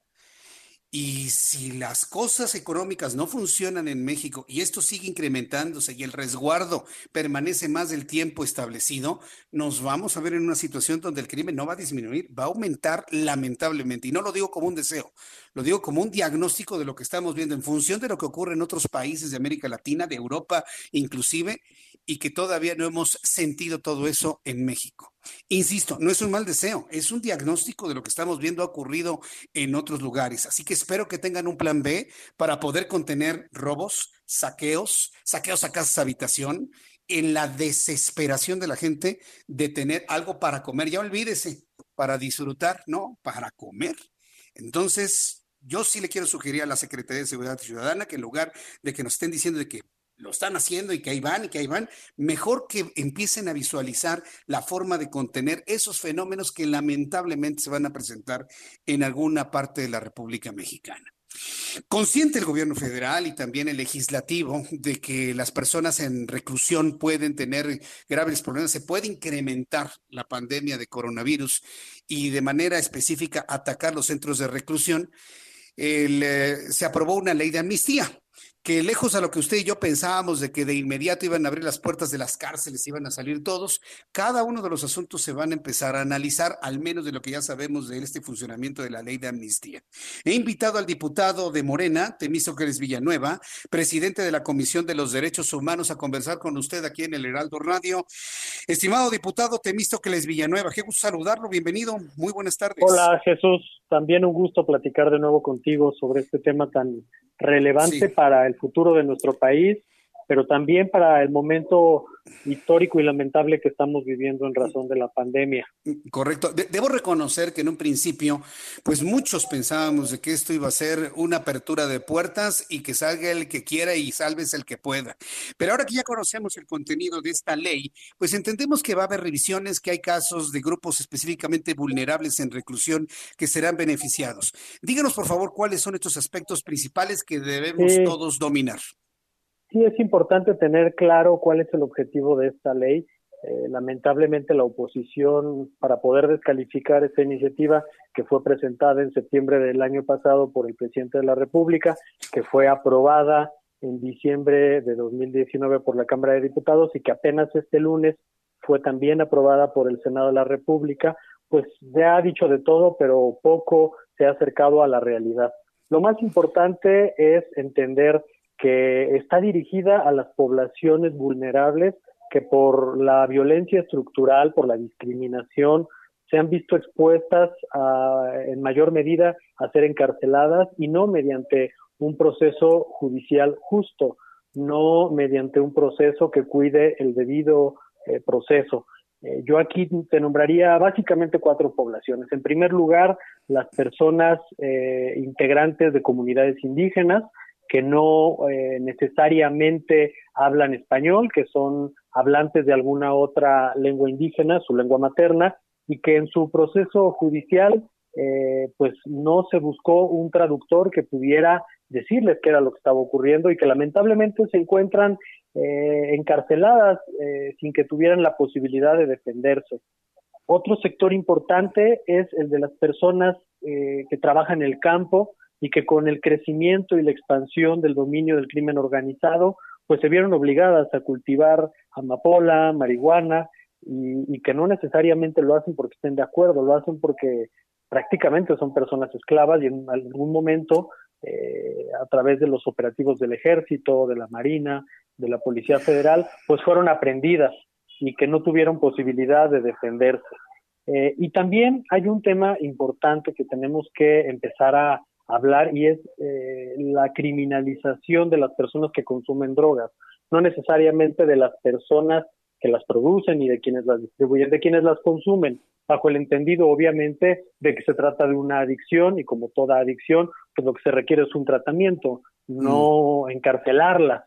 Speaker 1: Y si las cosas económicas no funcionan en México y esto sigue incrementándose y el resguardo permanece más del tiempo establecido, nos vamos a ver en una situación donde el crimen no va a disminuir, va a aumentar lamentablemente. Y no lo digo como un deseo, lo digo como un diagnóstico de lo que estamos viendo en función de lo que ocurre en otros países de América Latina, de Europa inclusive, y que todavía no hemos sentido todo eso en México. Insisto, no es un mal deseo, es un diagnóstico de lo que estamos viendo ocurrido en otros lugares. Así que espero que tengan un plan B para poder contener robos, saqueos, saqueos a casas habitación, en la desesperación de la gente de tener algo para comer. Ya olvídese, para disfrutar, no, para comer. Entonces, yo sí le quiero sugerir a la Secretaría de Seguridad Ciudadana que en lugar de que nos estén diciendo de que lo están haciendo y que ahí van y que ahí van, mejor que empiecen a visualizar la forma de contener esos fenómenos que lamentablemente se van a presentar en alguna parte de la República Mexicana. Consciente el gobierno federal y también el legislativo de que las personas en reclusión pueden tener graves problemas, se puede incrementar la pandemia de coronavirus y de manera específica atacar los centros de reclusión, eh, se aprobó una ley de amnistía que lejos a lo que usted y yo pensábamos de que de inmediato iban a abrir las puertas de las cárceles, iban a salir todos, cada uno de los asuntos se van a empezar a analizar, al menos de lo que ya sabemos de este funcionamiento de la ley de amnistía. He invitado al diputado de Morena, Temístocles Villanueva, presidente de la Comisión de los Derechos Humanos, a conversar con usted aquí en el Heraldo Radio. Estimado diputado Temístocles Villanueva, qué gusto saludarlo, bienvenido, muy buenas tardes.
Speaker 15: Hola Jesús, también un gusto platicar de nuevo contigo sobre este tema tan relevante para el futuro de nuestro país, pero también para el momento histórico y lamentable que estamos viviendo en razón de la pandemia.
Speaker 1: Correcto. debo reconocer que en un principio, pues muchos pensábamos de que esto iba a ser una apertura de puertas y que salga el que quiera y salves el que pueda. Pero ahora que ya conocemos el contenido de esta ley, pues entendemos que va a haber revisiones, que hay casos de grupos específicamente vulnerables en reclusión que serán beneficiados. Díganos, por favor, cuáles son estos aspectos principales que debemos todos dominar.
Speaker 15: Sí, es importante tener claro cuál es el objetivo de esta ley. Eh, lamentablemente la oposición para poder descalificar esta iniciativa que fue presentada en septiembre del año pasado por el presidente de la República, que fue aprobada en diciembre de 2019 por la Cámara de Diputados y que apenas este lunes fue también aprobada por el Senado de la República, pues se ha dicho de todo, pero poco se ha acercado a la realidad. Lo más importante es entender que está dirigida a las poblaciones vulnerables que por la violencia estructural, por la discriminación, se han visto expuestas en mayor medida a ser encarceladas y no mediante un proceso judicial justo, no mediante un proceso que cuide el debido eh, proceso. Eh, yo aquí te nombraría básicamente cuatro poblaciones. En primer lugar, las personas eh, integrantes de comunidades indígenas, que no eh, necesariamente hablan español, que son hablantes de alguna otra lengua indígena, su lengua materna, y que en su proceso judicial eh, pues no se buscó un traductor que pudiera decirles qué era lo que estaba ocurriendo y que lamentablemente se encuentran eh, encarceladas sin que tuvieran la posibilidad de defenderse. Otro sector importante es el de las personas que trabajan en el campo, y que con el crecimiento y la expansión del dominio del crimen organizado, pues se vieron obligadas a cultivar amapola, marihuana, y, que no necesariamente lo hacen porque estén de acuerdo, lo hacen porque prácticamente son personas esclavas y en algún momento, eh, a través de los operativos del ejército, de la marina, de la policía federal, pues fueron aprendidas y que no tuvieron posibilidad de defenderse. Eh, y también hay un tema importante que tenemos que empezar a hablar y es eh, la criminalización de las personas que consumen drogas, no necesariamente de las personas que las producen y de quienes las distribuyen, de quienes las consumen, bajo el entendido obviamente de que se trata de una adicción y como toda adicción, pues lo que se requiere es un tratamiento, no mm. encarcelarlas.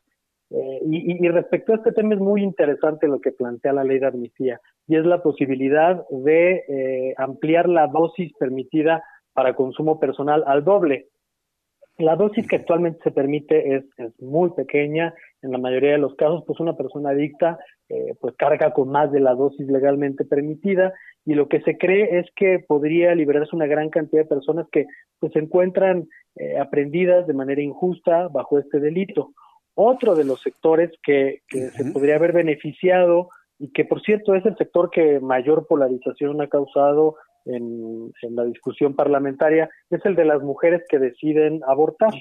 Speaker 15: Eh, y, respecto a este tema es muy interesante lo que plantea la ley de amnistía y es la posibilidad de eh, ampliar la dosis permitida para consumo personal al doble. La dosis que actualmente se permite es, muy pequeña. En la mayoría de los casos, pues una persona adicta eh, pues carga con más de la dosis legalmente permitida y lo que se cree es que podría liberarse una gran cantidad de personas que pues se encuentran eh, aprendidas de manera injusta bajo este delito. Otro de los sectores que, que se podría haber beneficiado y que por cierto es el sector que mayor polarización ha causado en, la discusión parlamentaria es el de las mujeres que deciden abortar.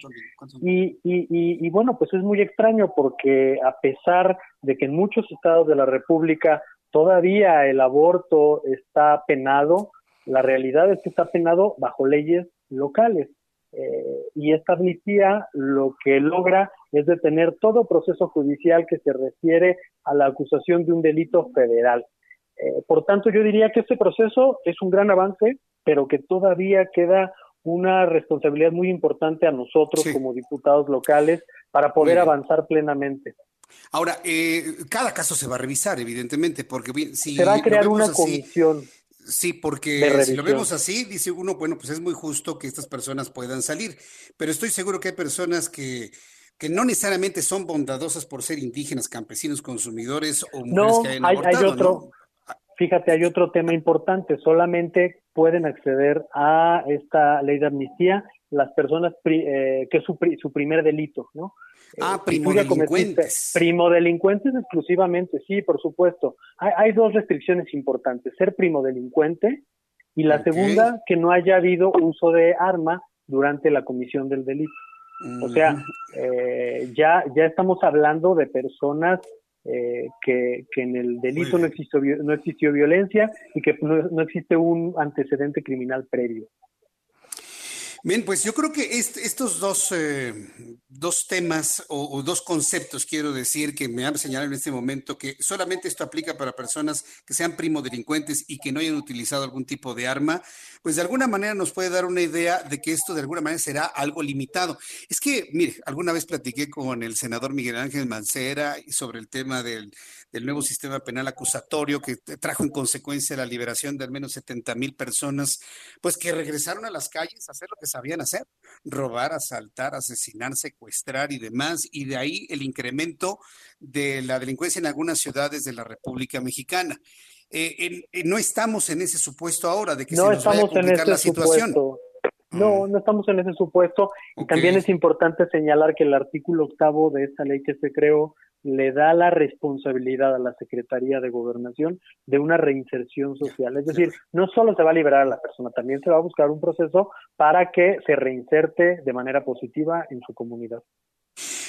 Speaker 15: Y, y, y, bueno, pues es muy extraño porque a pesar de que en muchos estados de la República todavía el aborto está penado, la realidad es que está penado bajo leyes locales. Eh, y esta amnistía lo que logra es detener todo proceso judicial que se refiere a la acusación de un delito federal. Eh, por tanto, yo diría que este proceso es un gran avance, pero que todavía queda una responsabilidad muy importante a nosotros como diputados locales para poder avanzar plenamente.
Speaker 1: Ahora, eh, cada caso se va a revisar, evidentemente, porque si
Speaker 15: se va a crear una comisión.
Speaker 1: Sí, porque si lo vemos así, dice uno, bueno, pues es muy justo que estas personas puedan salir, pero estoy seguro que hay personas que, que no necesariamente son bondadosas por ser indígenas, campesinos, consumidores o mujeres que hayan
Speaker 15: hay, hay otro, Fíjate, hay otro tema importante, solamente pueden acceder a esta ley de amnistía las personas eh, que es su, su, primer delito, ¿no?
Speaker 1: Ah, eh, primo delincuentes.
Speaker 15: Primo delincuentes exclusivamente, sí, por supuesto. Hay, hay, dos restricciones importantes, ser primo delincuente y la segunda, que no haya habido uso de arma durante la comisión del delito. O sea, eh, ya, ya estamos hablando de personas eh, que, en el delito no existió, no existió violencia y que no existe un antecedente criminal previo.
Speaker 1: Bien, pues yo creo que estos dos, eh, dos temas o, dos conceptos, quiero decir, que me han señalado en este momento, que solamente esto aplica para personas que sean primodelincuentes y que no hayan utilizado algún tipo de arma, pues de alguna manera nos puede dar una idea de que esto de alguna manera será algo limitado. Es que, mire, alguna vez platiqué con el senador Miguel Ángel Mancera sobre el tema del, del nuevo sistema penal acusatorio que trajo en consecuencia la liberación de al menos 70 mil personas, pues que regresaron a las calles a hacer lo que sabían hacer, robar, asaltar, asesinar, secuestrar y demás, y de ahí el incremento de la delincuencia en algunas ciudades de la República Mexicana. Eh, no estamos en ese supuesto ahora de que
Speaker 15: no
Speaker 1: se nos vaya a complicar la situación.
Speaker 15: No, mm. no estamos en ese supuesto. Y también es importante señalar que el artículo octavo de esta ley que se creó le da la responsabilidad a la Secretaría de Gobernación de una reinserción social. Es decir, no solo se va a liberar a la persona, también se va a buscar un proceso para que se reinserte de manera positiva en su comunidad.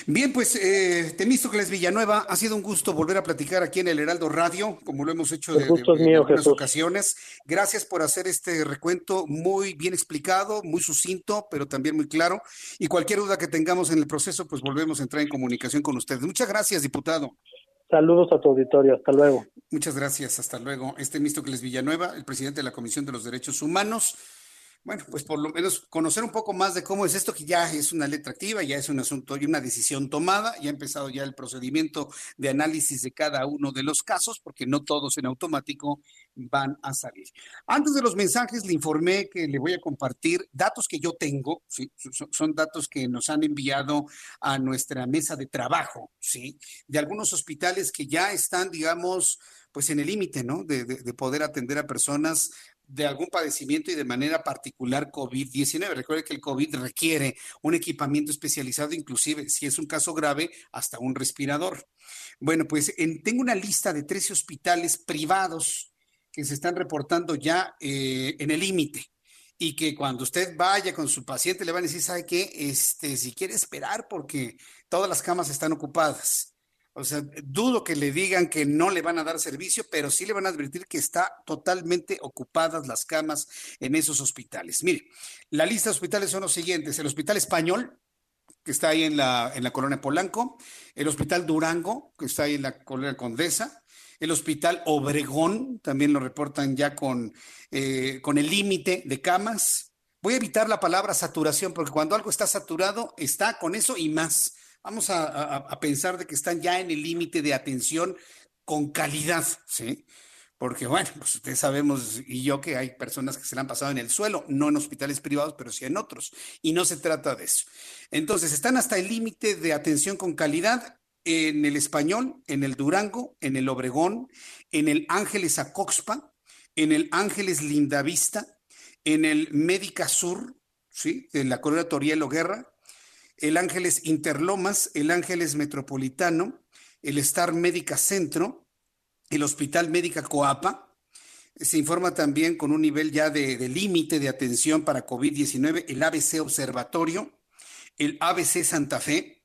Speaker 1: Bien, pues eh, Temístocles Villanueva, ha sido un gusto volver a platicar aquí en el Heraldo Radio, como lo hemos hecho de, en algunas ocasiones. Gracias por hacer este recuento muy bien explicado, muy sucinto, pero también muy claro. Y cualquier duda que tengamos en el proceso, pues volvemos a entrar en comunicación con ustedes. Muchas gracias, diputado.
Speaker 15: Saludos a tu auditorio, hasta luego.
Speaker 1: Muchas gracias, hasta luego. Este Temístocles Villanueva, el presidente de la Comisión de los Derechos Humanos bueno, pues por lo menos conocer un poco más de cómo es esto, que ya es una letra activa, ya es un asunto y una decisión tomada, ya ha empezado ya el procedimiento de análisis de cada uno de los casos, porque no todos en automático van a salir. Antes de los mensajes, le informé que le voy a compartir datos que yo tengo, son datos que nos han enviado a nuestra mesa de trabajo, ¿sí? De algunos hospitales que ya están, digamos, pues en el límite, ¿no? De, poder atender a personas de algún padecimiento y de manera particular COVID-19. Recuerde que el COVID requiere un equipamiento especializado, inclusive si es un caso grave, hasta un respirador. Bueno, pues tengo una lista de 13 hospitales privados que se están reportando ya eh, en el límite y que cuando usted vaya con su paciente le van a decir, ¿sabe qué? Este, si quiere esperar porque todas las camas están ocupadas. O sea, dudo que le digan que no le van a dar servicio, pero sí le van a advertir que está totalmente ocupadas las camas en esos hospitales. Mire, la lista de hospitales son los siguientes. El Hospital Español, que está ahí en la, en la colonia Polanco, el Hospital Durango, que está ahí en la colonia Condesa, el Hospital Obregón, también lo reportan ya con, eh, con el límite de camas. Voy a evitar la palabra saturación, porque cuando algo está saturado, está con eso y más vamos a, pensar de que están ya en el límite de atención con calidad, ¿sí? Porque, bueno, pues ustedes sabemos y yo que hay personas que se le han pasado en el suelo, no en hospitales privados, pero sí en otros. Y no se trata de eso. Entonces, están hasta el límite de atención con calidad en el español, en el Durango, en el Obregón, en el Ángeles Acoxpa, en el Ángeles Lindavista, en el Médica Sur, ¿sí? En la Colonia Torielo Guerra, el Ángeles Interlomas, el Ángeles Metropolitano, el Star Médica Centro, el Hospital Médica Coapa, Se informa también con un nivel ya de, de límite de atención para COVID-19 el ABC Observatorio, el ABC Santa Fe,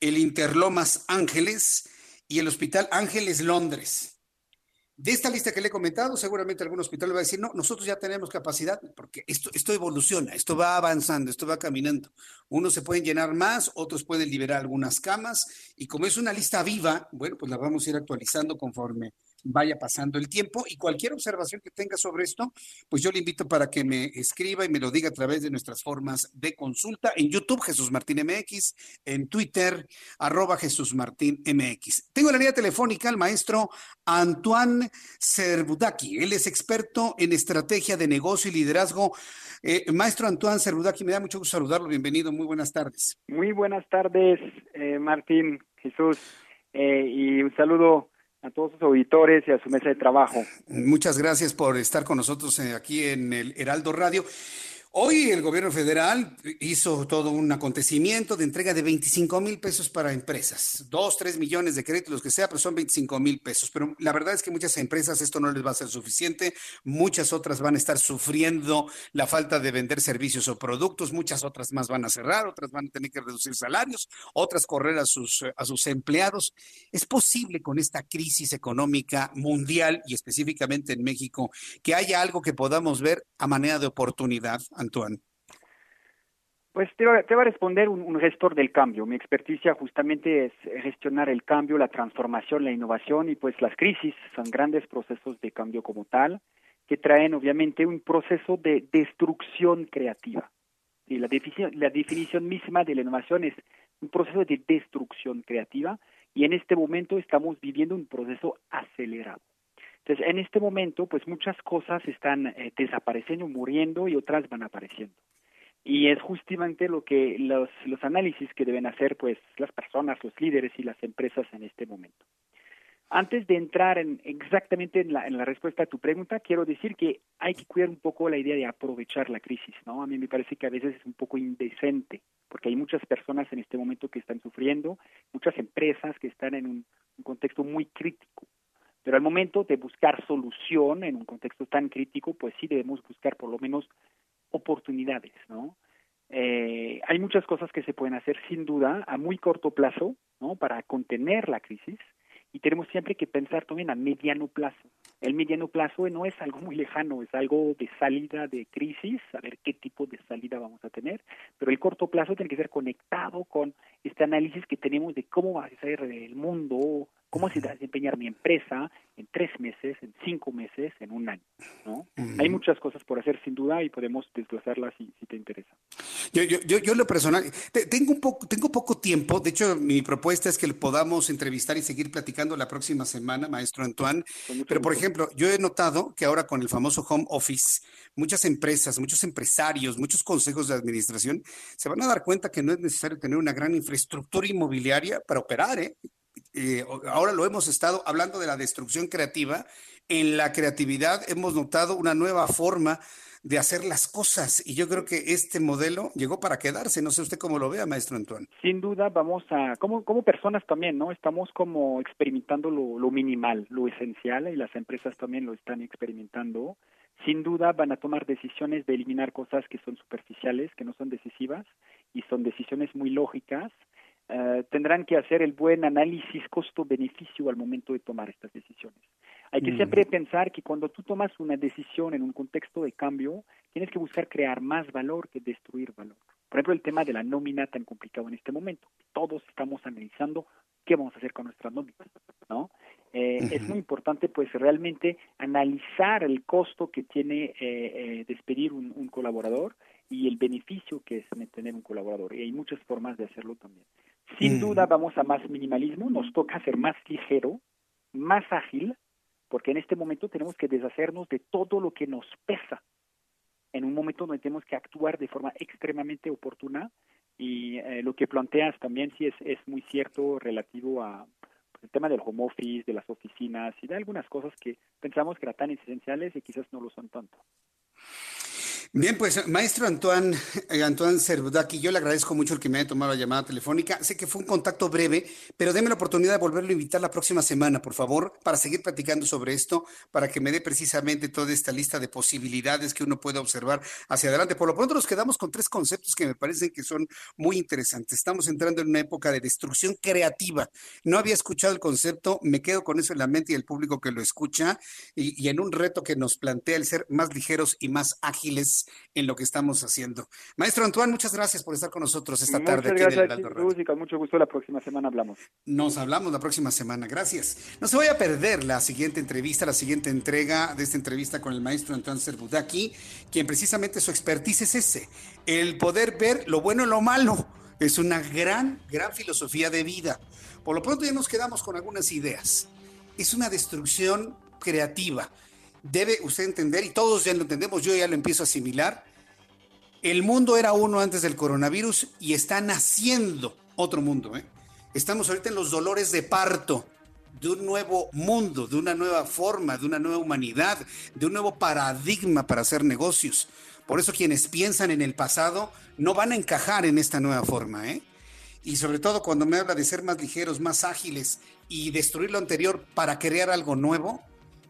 Speaker 1: el Interlomas Ángeles y el Hospital Ángeles Londres. De esta lista que le he comentado, seguramente algún hospital va a decir, no, nosotros ya tenemos capacidad, porque esto, esto evoluciona, esto va avanzando, esto va caminando. Unos se pueden llenar más, otros pueden liberar algunas camas, y como es una lista viva, bueno, pues la vamos a ir actualizando conforme vaya pasando el tiempo y cualquier observación que tenga sobre esto, pues yo le invito para que me escriba y me lo diga a través de nuestras formas de consulta en YouTube, Jesús Martín MX, en Twitter, arroba Jesús Martín MX. Tengo la línea telefónica al maestro Antoine Cerbudaki. Él es experto en estrategia de negocio y liderazgo. Eh, maestro Antoine Cerbudaki, me da mucho gusto saludarlo. Bienvenido, muy buenas tardes.
Speaker 16: Muy buenas tardes, eh, Martín, Jesús, eh, y un saludo a todos sus auditores y a su mesa de trabajo.
Speaker 1: Muchas gracias por estar con nosotros eh, aquí en el Heraldo Radio. Hoy el gobierno federal hizo todo un acontecimiento de entrega de 25 mil pesos para empresas. Dos, tres millones de créditos, los que sea, pero son 25 mil pesos. Pero la verdad es que muchas empresas esto no les va a ser suficiente. Muchas otras van a estar sufriendo la falta de vender servicios o productos. Muchas otras más van a cerrar, otras van a tener que reducir salarios, otras correr a sus, a sus empleados. ¿Es posible con esta crisis económica mundial y específicamente en México que haya algo que podamos ver a manera de oportunidad? Antoine?
Speaker 16: Pues te va, a responder un, un, gestor del cambio. Mi experticia justamente es gestionar el cambio, la transformación, la innovación y pues las crisis son grandes procesos de cambio como tal que traen obviamente un proceso de destrucción creativa. Y la definición, la definición misma de la innovación es un proceso de destrucción creativa y en este momento estamos viviendo un proceso acelerado. Entonces, en este momento, pues muchas cosas están eh, desapareciendo, muriendo y otras van apareciendo. Y es justamente lo que los, los análisis que deben hacer, pues, las personas, los líderes y las empresas en este momento. Antes de entrar en, exactamente en la, respuesta a tu pregunta, quiero decir que hay que cuidar un poco la idea de aprovechar la crisis, ¿no? A mí me parece que a veces es un poco indecente, porque hay muchas personas en este momento que están sufriendo, muchas empresas que están en un contexto muy crítico. Pero al momento de buscar solución en un contexto tan crítico, pues sí debemos buscar por lo menos oportunidades, ¿no? Eh, hay muchas cosas que se pueden hacer sin duda a muy corto plazo, ¿no? Para contener la crisis y tenemos siempre que pensar también a mediano plazo. El mediano plazo no es algo muy lejano, es algo de salida de crisis, a ver qué tipo de salida vamos a tener, pero el corto plazo tiene que ser conectado con este análisis que tenemos de cómo va a ser el mundo, cómo se va a desempeñar mi empresa en tres meses, en cinco meses, en un año. ¿no? Hay muchas cosas por hacer sin duda y podemos desglosarlas si, si te interesa.
Speaker 1: Yo, yo, yo, yo lo personal, tengo un poco, tengo poco tiempo. De hecho, mi propuesta es que podamos entrevistar y seguir platicando la próxima semana, maestro Antoine. Pero, por ejemplo, yo he notado que ahora con el famoso home office, muchas empresas, muchos empresarios, muchos consejos de administración se van a dar cuenta que no es necesario tener una gran infraestructura inmobiliaria para operar, ¿eh? Eh, ahora lo hemos estado hablando de la destrucción creativa. En la creatividad hemos notado una nueva forma de hacer las cosas y yo creo que este modelo llegó para quedarse. No sé usted cómo lo vea, maestro Antoine.
Speaker 16: Sin duda vamos a, como, como personas también, ¿no? Estamos como experimentando lo, lo minimal, lo esencial y las empresas también lo están experimentando. Sin duda van a tomar decisiones de eliminar cosas que son superficiales, que no son decisivas y son decisiones muy lógicas Uh, tendrán que hacer el buen análisis costo-beneficio al momento de tomar estas decisiones. Hay que mm. siempre pensar que cuando tú tomas una decisión en un contexto de cambio, tienes que buscar crear más valor que destruir valor. Por ejemplo, el tema de la nómina tan complicado en este momento. Todos estamos analizando qué vamos a hacer con nuestra nómina, ¿no? Eh, Es muy importante, pues, realmente analizar el costo que tiene eh, eh, despedir un, un colaborador y el beneficio que es tener un colaborador. Y hay muchas formas de hacerlo también. Sin duda vamos a más minimalismo, nos toca ser más ligero, más ágil, porque en este momento tenemos que deshacernos de todo lo que nos pesa. En un momento donde tenemos que actuar de forma extremadamente oportuna y eh, lo que planteas también sí es, muy cierto relativo a pues, el tema del home office, de las oficinas y de algunas cosas que pensamos que eran tan esenciales y quizás no lo son tanto.
Speaker 1: Bien, pues maestro Antoine, eh, Antoine Cerudaki, yo le agradezco mucho el que me haya tomado la llamada telefónica. Sé que fue un contacto breve, pero déme la oportunidad de volverlo a invitar la próxima semana, por favor, para seguir platicando sobre esto, para que me dé precisamente toda esta lista de posibilidades que uno puede observar hacia adelante. Por lo pronto nos quedamos con tres conceptos que me parecen que son muy interesantes. Estamos entrando en una época de destrucción creativa. No había escuchado el concepto, me quedo con eso en la mente y el público que lo escucha, y en un reto que nos plantea el ser más ligeros y más ágiles en lo que estamos haciendo. Maestro Antoine, muchas gracias por estar con nosotros esta tarde.
Speaker 16: Muchas gracias, con mucho gusto. La próxima semana hablamos.
Speaker 1: Nos hablamos la próxima semana. Gracias. No se vaya a perder la siguiente entrevista, la siguiente entrega de esta entrevista con el maestro Antoine Serbudaki, quien precisamente su expertise es ese, el poder ver lo bueno y lo malo. Es una gran, gran filosofía de vida. Por lo pronto ya nos quedamos con algunas ideas. Es una destrucción creativa debe usted entender, y todos ya lo entendemos, yo ya lo empiezo a asimilar, el mundo era uno antes del coronavirus y está naciendo otro mundo. ¿eh? Estamos ahorita en los dolores de parto de un nuevo mundo, de una nueva forma, de una nueva humanidad, de un nuevo paradigma para hacer negocios. Por eso quienes piensan en el pasado no van a encajar en esta nueva forma. ¿eh? Y sobre todo cuando me habla de ser más ligeros, más ágiles y destruir lo anterior para crear algo nuevo,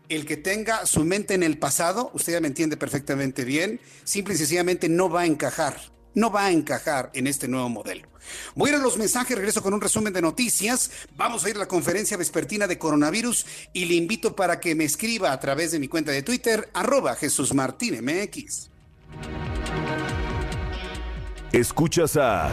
Speaker 1: el que tenga su mente en el pasado, usted ya me entiende perfectamente bien, simple y sencillamente no va a encajar, no va a encajar en este nuevo modelo. Voy a ir a los mensajes, regreso con un resumen de noticias. Vamos a ir a la conferencia vespertina de coronavirus y le invito para que me escriba a través de mi cuenta de Twitter, arroba Jesús Martín.
Speaker 13: Escuchas a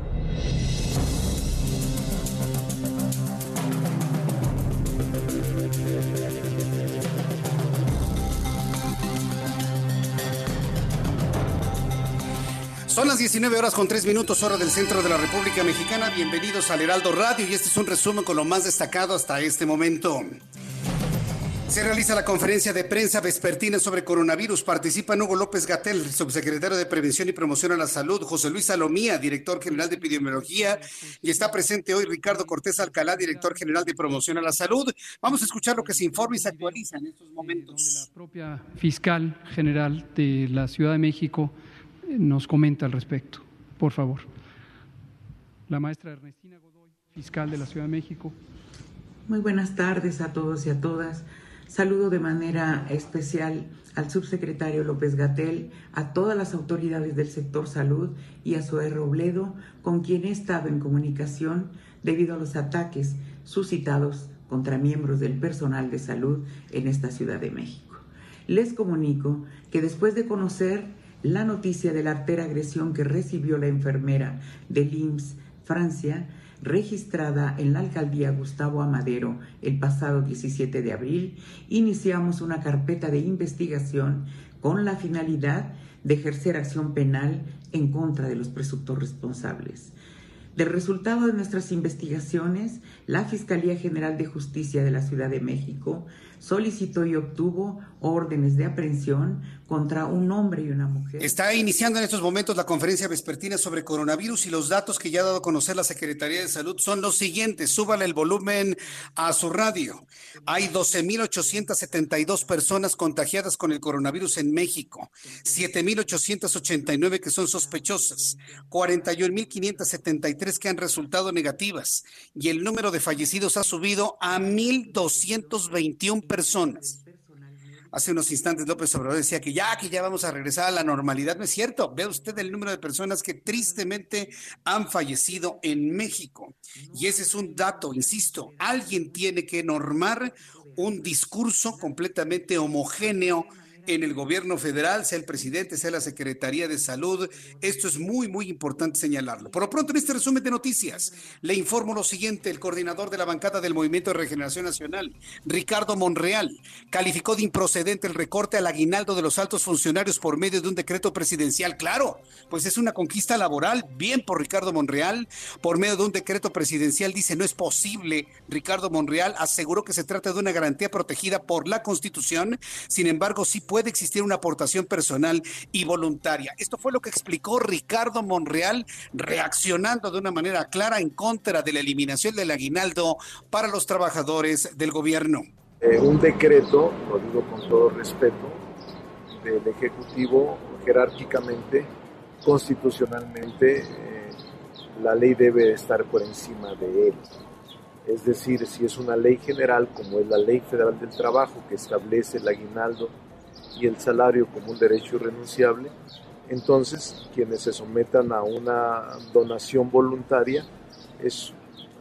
Speaker 1: Son las 19 horas con 3 minutos hora del centro de la República Mexicana. Bienvenidos al Heraldo Radio y este es un resumen con lo más destacado hasta este momento. Se realiza la conferencia de prensa vespertina sobre coronavirus. Participan Hugo López Gatel, subsecretario de Prevención y Promoción a la Salud, José Luis Salomía, director general de Epidemiología, y está presente hoy Ricardo Cortés Alcalá, director general de Promoción a la Salud. Vamos a escuchar lo que se informa y se actualiza en estos momentos.
Speaker 17: La propia fiscal general de la Ciudad de México nos comenta al respecto. Por favor. La maestra Ernestina Godoy, fiscal de la Ciudad de México.
Speaker 18: Muy buenas tardes a todos y a todas. Saludo de manera especial al subsecretario López Gatel, a todas las autoridades del sector salud y a Zoé Robledo, con quien he estado en comunicación debido a los ataques suscitados contra miembros del personal de salud en esta Ciudad de México. Les comunico que después de conocer la noticia de la artera agresión que recibió la enfermera de IMSS Francia, registrada en la alcaldía Gustavo Amadero el pasado 17 de abril, iniciamos una carpeta de investigación con la finalidad de ejercer acción penal en contra de los presuntos responsables. Del resultado de nuestras investigaciones, la Fiscalía General de Justicia de la Ciudad de México solicitó y obtuvo órdenes de aprehensión contra un hombre y una mujer.
Speaker 1: Está iniciando en estos momentos la conferencia vespertina sobre coronavirus y los datos que ya ha dado a conocer la Secretaría de Salud son los siguientes. Súbale el volumen a su radio. Hay 12.872 personas contagiadas con el coronavirus en México, 7.889 que son sospechosas, 41.573 que han resultado negativas y el número de fallecidos ha subido a 1.221 personas. Hace unos instantes López Obrador decía que ya, que ya vamos a regresar a la normalidad. No es cierto. Ve usted el número de personas que tristemente han fallecido en México. Y ese es un dato, insisto, alguien tiene que normar un discurso completamente homogéneo en el gobierno federal, sea el presidente, sea la Secretaría de Salud. Esto es muy, muy importante señalarlo. Por lo pronto, en este resumen de noticias, le informo lo siguiente. El coordinador de la bancada del Movimiento de Regeneración Nacional, Ricardo Monreal, calificó de improcedente el recorte al aguinaldo de los altos funcionarios por medio de un decreto presidencial. Claro, pues es una conquista laboral. Bien por Ricardo Monreal. Por medio de un decreto presidencial dice no es posible. Ricardo Monreal aseguró que se trata de una garantía protegida por la Constitución. Sin embargo, sí puede existir una aportación personal y voluntaria. Esto fue lo que explicó Ricardo Monreal, reaccionando de una manera clara en contra de la eliminación del aguinaldo para los trabajadores del gobierno.
Speaker 19: Eh, un decreto, lo digo con todo respeto, del Ejecutivo jerárquicamente, constitucionalmente, eh, la ley debe estar por encima de él. Es decir, si es una ley general, como es la Ley Federal del Trabajo, que establece el aguinaldo y el salario como un derecho irrenunciable, entonces quienes se sometan a una donación voluntaria es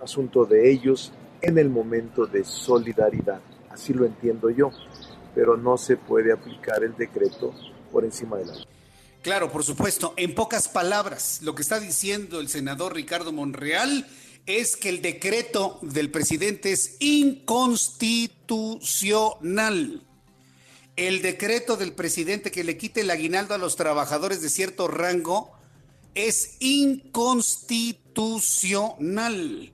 Speaker 19: asunto de ellos en el momento de solidaridad. Así lo entiendo yo, pero no se puede aplicar el decreto por encima de la ley.
Speaker 1: Claro, por supuesto. En pocas palabras, lo que está diciendo el senador Ricardo Monreal es que el decreto del presidente es inconstitucional el decreto del presidente que le quite el aguinaldo a los trabajadores de cierto rango es inconstitucional.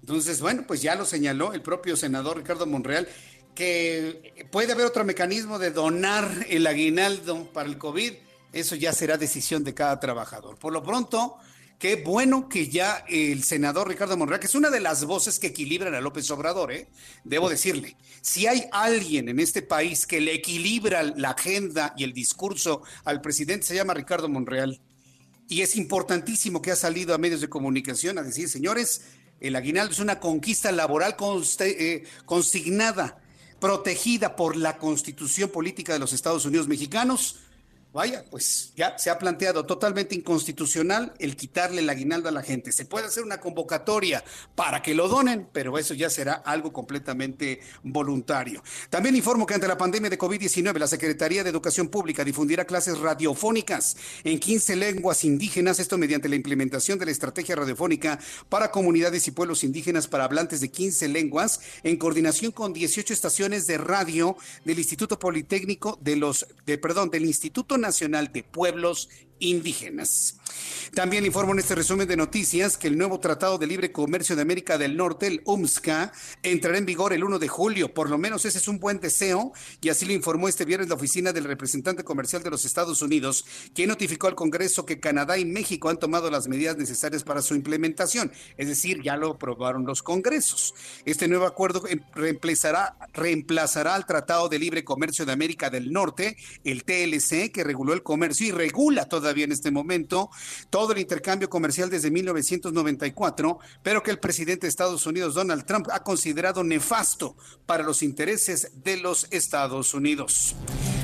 Speaker 1: Entonces, bueno, pues ya lo señaló el propio senador Ricardo Monreal, que puede haber otro mecanismo de donar el aguinaldo para el COVID. Eso ya será decisión de cada trabajador. Por lo pronto, Qué bueno que ya el senador Ricardo Monreal, que es una de las voces que equilibran a López Obrador, ¿eh? debo decirle, si hay alguien en este país que le equilibra la agenda y el discurso al presidente, se llama Ricardo Monreal. Y es importantísimo que ha salido a medios de comunicación a decir, señores, el aguinaldo es una conquista laboral eh, consignada, protegida por la constitución política de los Estados Unidos mexicanos Vaya, pues ya se ha planteado totalmente inconstitucional el quitarle el aguinaldo a la gente. Se puede hacer una convocatoria para que lo donen, pero eso ya será algo completamente voluntario. También informo que ante la pandemia de COVID-19, la Secretaría de Educación Pública difundirá clases radiofónicas en 15 lenguas indígenas, esto mediante la implementación de la estrategia radiofónica para comunidades y pueblos indígenas para hablantes de 15 lenguas, en coordinación con 18 estaciones de radio del Instituto Politécnico de los, de, perdón, del Instituto Nacional de Pueblos indígenas. También informo en este resumen de noticias que el nuevo Tratado de Libre Comercio de América del Norte, el UMSCA, entrará en vigor el 1 de julio. Por lo menos ese es un buen deseo y así lo informó este viernes la oficina del representante comercial de los Estados Unidos, quien notificó al Congreso que Canadá y México han tomado las medidas necesarias para su implementación. Es decir, ya lo aprobaron los congresos. Este nuevo acuerdo reemplazará, reemplazará al Tratado de Libre Comercio de América del Norte, el TLC, que reguló el comercio y regula toda en este momento todo el intercambio comercial desde 1994, pero que el presidente de Estados Unidos, Donald Trump, ha considerado nefasto para los intereses de los Estados Unidos.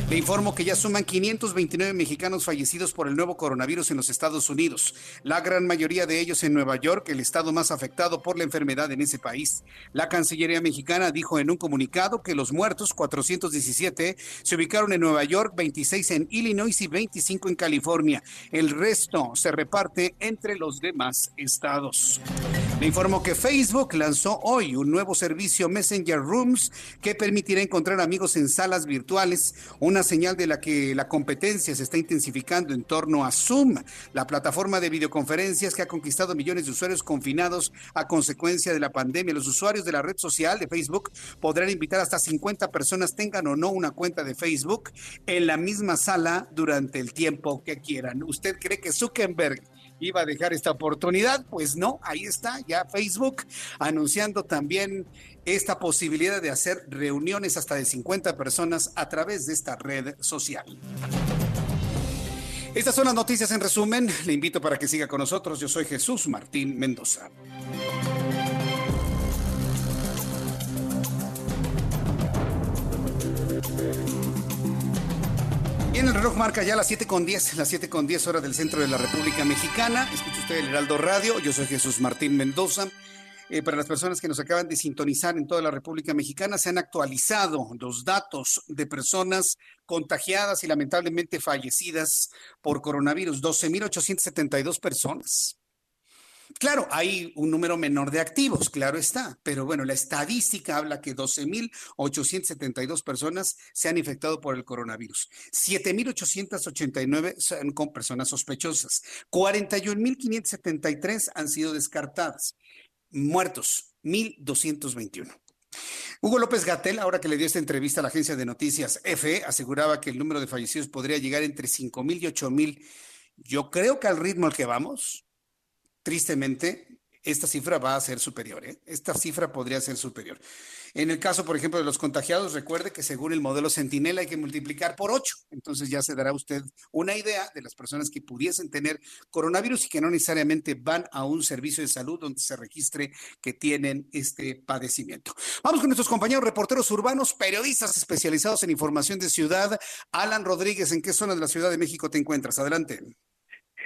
Speaker 1: Le informo que ya suman 529 mexicanos fallecidos por el nuevo coronavirus en los Estados Unidos, la gran mayoría de ellos en Nueva York, el estado más afectado por la enfermedad en ese país. La Cancillería mexicana dijo en un comunicado que los muertos, 417, se ubicaron en Nueva York, 26 en Illinois y 25 en California. El resto se reparte entre los demás estados. Le informo que Facebook lanzó hoy un nuevo servicio Messenger Rooms que permitirá encontrar amigos en salas virtuales, una señal de la que la competencia se está intensificando en torno a Zoom, la plataforma de videoconferencias que ha conquistado millones de usuarios confinados a consecuencia de la pandemia. Los usuarios de la red social de Facebook podrán invitar hasta 50 personas, tengan o no una cuenta de Facebook, en la misma sala durante el tiempo que quieran. ¿Usted cree que Zuckerberg iba a dejar esta oportunidad. Pues no, ahí está ya Facebook anunciando también esta posibilidad de hacer reuniones hasta de 50 personas a través de esta red social. Estas son las noticias en resumen. Le invito para que siga con nosotros. Yo soy Jesús Martín Mendoza. Marca ya las 7 con 10, las 7 con 10 horas del centro de la República Mexicana. Escucha usted el Heraldo Radio. Yo soy Jesús Martín Mendoza. eh, para las personas que nos acaban de sintonizar en toda la República Mexicana, se han actualizado los datos de personas contagiadas y lamentablemente fallecidas por coronavirus, 12.872 personas. Claro, hay un número menor de activos, claro está, pero bueno, la estadística habla que 12.872 personas se han infectado por el coronavirus, 7.889 son con personas sospechosas, 41.573 han sido descartadas, muertos 1.221. Hugo López Gatel, ahora que le dio esta entrevista a la agencia de noticias EFE, aseguraba que el número de fallecidos podría llegar entre 5.000 y 8.000. Yo creo que al ritmo al que vamos, tristemente, esta cifra va a ser superior. ¿eh? Esta cifra podría ser superior. En el caso, por ejemplo, de los contagiados, recuerde que según el modelo Centinela hay que multiplicar por 8. Entonces ya se dará usted una idea de las personas que pudiesen tener coronavirus y que no necesariamente van a un servicio de salud donde se registre que tienen este padecimiento. Vamos con nuestros compañeros reporteros urbanos, periodistas especializados en información de ciudad. Alan Rodríguez, ¿en qué zona de la Ciudad de México te encuentras? Adelante.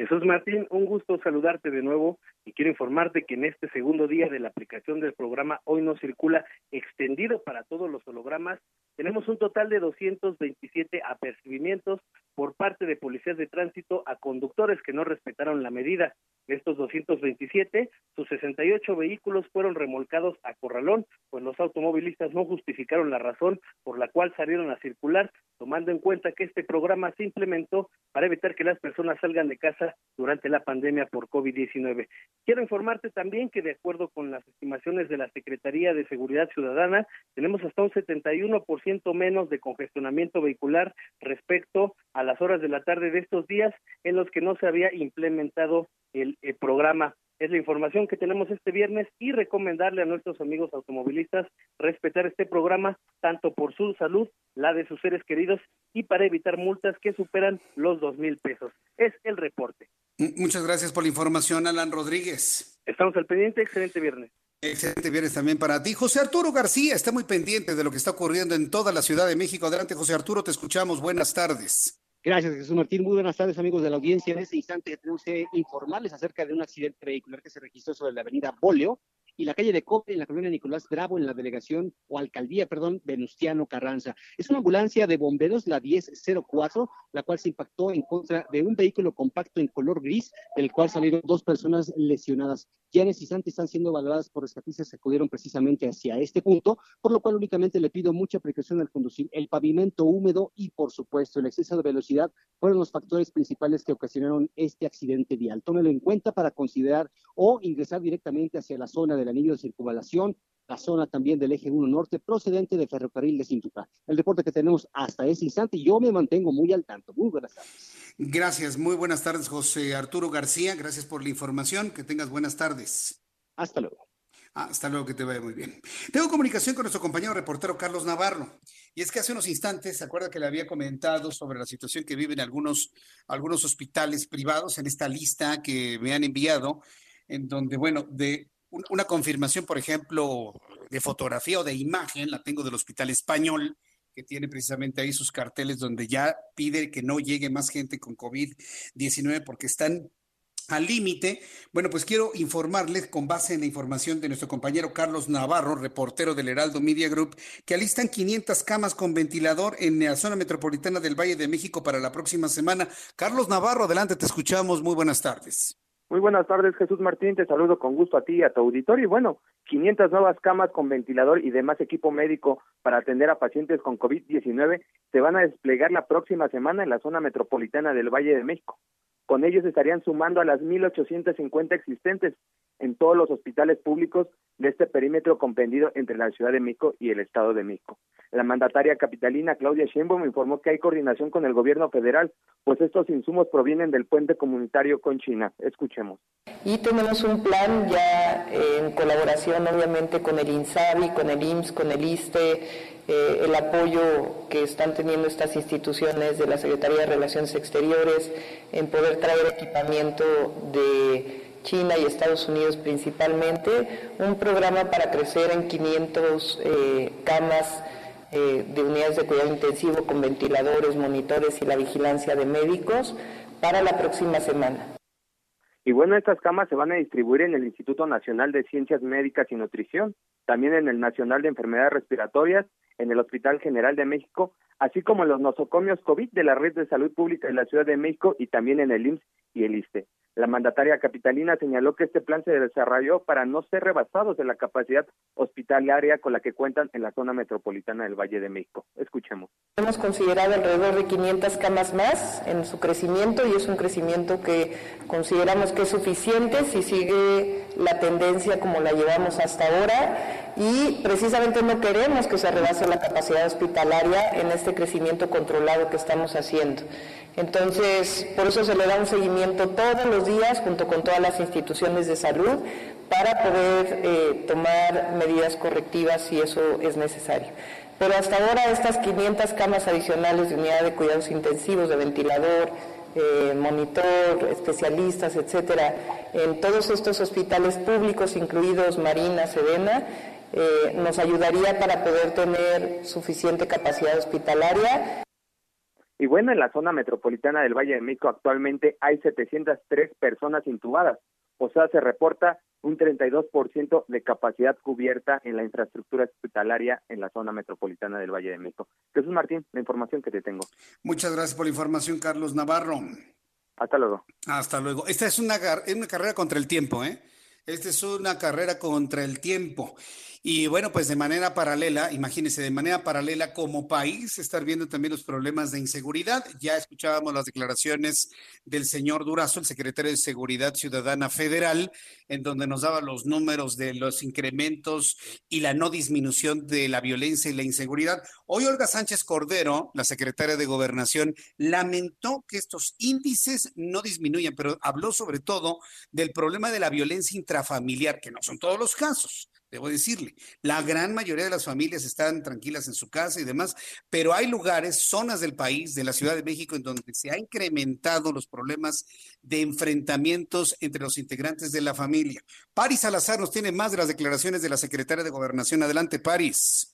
Speaker 9: Jesús Martín, un gusto saludarte de nuevo y quiero informarte que en este segundo día de la aplicación del programa Hoy no circula extendido para todos los hologramas, tenemos un total de 227 apercibimientos por parte de policías de tránsito a conductores que no respetaron la medida. De estos 227, sus 68 vehículos fueron remolcados a Corralón, pues los automovilistas no justificaron la razón por la cual salieron a circular, tomando en cuenta que este programa se implementó para evitar que las personas salgan de casa durante la pandemia por COVID-19. Quiero informarte también que de acuerdo con las estimaciones de la Secretaría de Seguridad Ciudadana, tenemos hasta un 71% menos de congestionamiento vehicular respecto a las horas de la tarde de estos días en los que no se había implementado el, programa. Es la información que tenemos este viernes y recomendarle a nuestros amigos automovilistas respetar este programa tanto por su salud, la de sus seres queridos y para evitar multas que superan los dos mil pesos. Es el reporte.
Speaker 1: Muchas gracias por la información, Alan Rodríguez.
Speaker 9: Estamos al pendiente. Excelente viernes.
Speaker 1: Excelente viernes también para ti. José Arturo García está muy pendiente de lo que está ocurriendo en toda la Ciudad de México. Adelante, José Arturo, te escuchamos. Buenas tardes.
Speaker 20: Gracias, Jesús Martín. Muy buenas tardes, amigos de la audiencia. En este instante tenemos que informarles acerca de un accidente vehicular que se registró sobre la avenida Boleo y la calle de Cope en la colonia Nicolás Bravo en la delegación o alcaldía, perdón, Venustiano Carranza. Es una ambulancia de bomberos, la 1004, la cual se impactó en contra de un vehículo compacto en color gris, del cual salieron dos personas lesionadas. Este instante están siendo valoradas por rescatistas que acudieron precisamente hacia este punto, por lo cual únicamente le pido mucha precaución al conducir. El pavimento húmedo y, por supuesto, el exceso de velocidad fueron los factores principales que ocasionaron este accidente vial. Tómelo en cuenta para considerar o ingresar directamente hacia la zona de la anillo de circunvalación, la zona también del eje 1 norte procedente de ferrocarril de Cintuca. El deporte que tenemos hasta ese instante, yo me mantengo muy al tanto. Muy buenas tardes.
Speaker 1: Gracias, muy buenas tardes, José Arturo García. Gracias por la información. Que tengas buenas tardes.
Speaker 20: Hasta luego.
Speaker 1: Ah, hasta luego, que te vaya muy bien. Tengo comunicación con nuestro compañero reportero Carlos Navarro. Y es que hace unos instantes, ¿se acuerda que le había comentado sobre la situación que viven algunos, algunos hospitales privados en esta lista que me han enviado? En donde, bueno, de una confirmación, por ejemplo, de fotografía o de imagen, la tengo del Hospital Español, que tiene precisamente ahí sus carteles donde ya pide que no llegue más gente con COVID-19 porque están al límite. Bueno, pues quiero informarles con base en la información de nuestro compañero Carlos Navarro, reportero del Heraldo Media Group, que alistan 500 camas con ventilador en la zona metropolitana del Valle de México para la próxima semana. Carlos Navarro, adelante, te escuchamos. Muy buenas tardes.
Speaker 21: Muy buenas tardes, Jesús Martín. Te saludo con gusto a ti y a tu auditorio. Y bueno, 500 nuevas camas con ventilador y demás equipo médico para atender a pacientes con COVID-19 se van a desplegar la próxima semana en la zona metropolitana del Valle de México. Con ellos estarían sumando a las 1.850 existentes en todos los hospitales públicos de este perímetro comprendido entre la Ciudad de México y el Estado de México. La mandataria capitalina Claudia Sheinbaum informó que hay coordinación con el gobierno federal, pues estos insumos provienen del puente comunitario con China. Escuchemos.
Speaker 22: Y tenemos un plan ya en colaboración obviamente con el INSABI, con el IMSS, con el ISTE, eh, el apoyo que están teniendo estas instituciones de la Secretaría de Relaciones Exteriores en poder traer equipamiento de China y Estados Unidos principalmente, un programa para crecer en 500 eh, camas eh, de unidades de cuidado intensivo con ventiladores, monitores y la vigilancia de médicos para la próxima semana.
Speaker 21: Y bueno, estas camas se van a distribuir en el Instituto Nacional de Ciencias Médicas y Nutrición, también en el Nacional de Enfermedades Respiratorias, en el Hospital General de México, así como en los nosocomios COVID de la Red de Salud Pública de la Ciudad de México y también en el IMSS y el ISTE. La mandataria capitalina señaló que este plan se desarrolló para no ser rebasados de la capacidad hospitalaria con la que cuentan en la zona metropolitana del Valle de México. Escuchemos.
Speaker 22: Hemos considerado alrededor de 500 camas más en su crecimiento y es un crecimiento que consideramos que es suficiente si sigue la tendencia como la llevamos hasta ahora y precisamente no queremos que se rebase la capacidad hospitalaria en este crecimiento controlado que estamos haciendo. Entonces, por eso se le da un seguimiento todos los días junto con todas las instituciones de salud para poder eh, tomar medidas correctivas si eso es necesario. Pero hasta ahora estas 500 camas adicionales de unidad de cuidados intensivos, de ventilador, eh, monitor, especialistas, etcétera, en todos estos hospitales públicos, incluidos Marina, Sedena, eh, nos ayudaría para poder tener suficiente capacidad hospitalaria.
Speaker 21: Y bueno, en la zona metropolitana del Valle de México actualmente hay 703 personas intubadas, o sea, se reporta un 32% de capacidad cubierta en la infraestructura hospitalaria en la zona metropolitana del Valle de México. Jesús Martín, la información que te tengo.
Speaker 1: Muchas gracias por la información, Carlos Navarro.
Speaker 21: Hasta luego.
Speaker 1: Hasta luego. Esta es una, es una carrera contra el tiempo, ¿eh? Esta es una carrera contra el tiempo. Y bueno, pues de manera paralela, imagínense, de manera paralela como país, estar viendo también los problemas de inseguridad. Ya escuchábamos las declaraciones del señor Durazo, el secretario de Seguridad Ciudadana Federal, en donde nos daba los números de los incrementos y la no disminución de la violencia y la inseguridad. Hoy Olga Sánchez Cordero, la secretaria de Gobernación, lamentó que estos índices no disminuyan, pero habló sobre todo del problema de la violencia intrafamiliar, que no son todos los casos debo decirle. La gran mayoría de las familias están tranquilas en su casa y demás, pero hay lugares, zonas del país, de la Ciudad de México, en donde se ha incrementado los problemas de enfrentamientos entre los integrantes de la familia. Paris Salazar nos tiene más de las declaraciones de la secretaria de Gobernación. Adelante, Paris.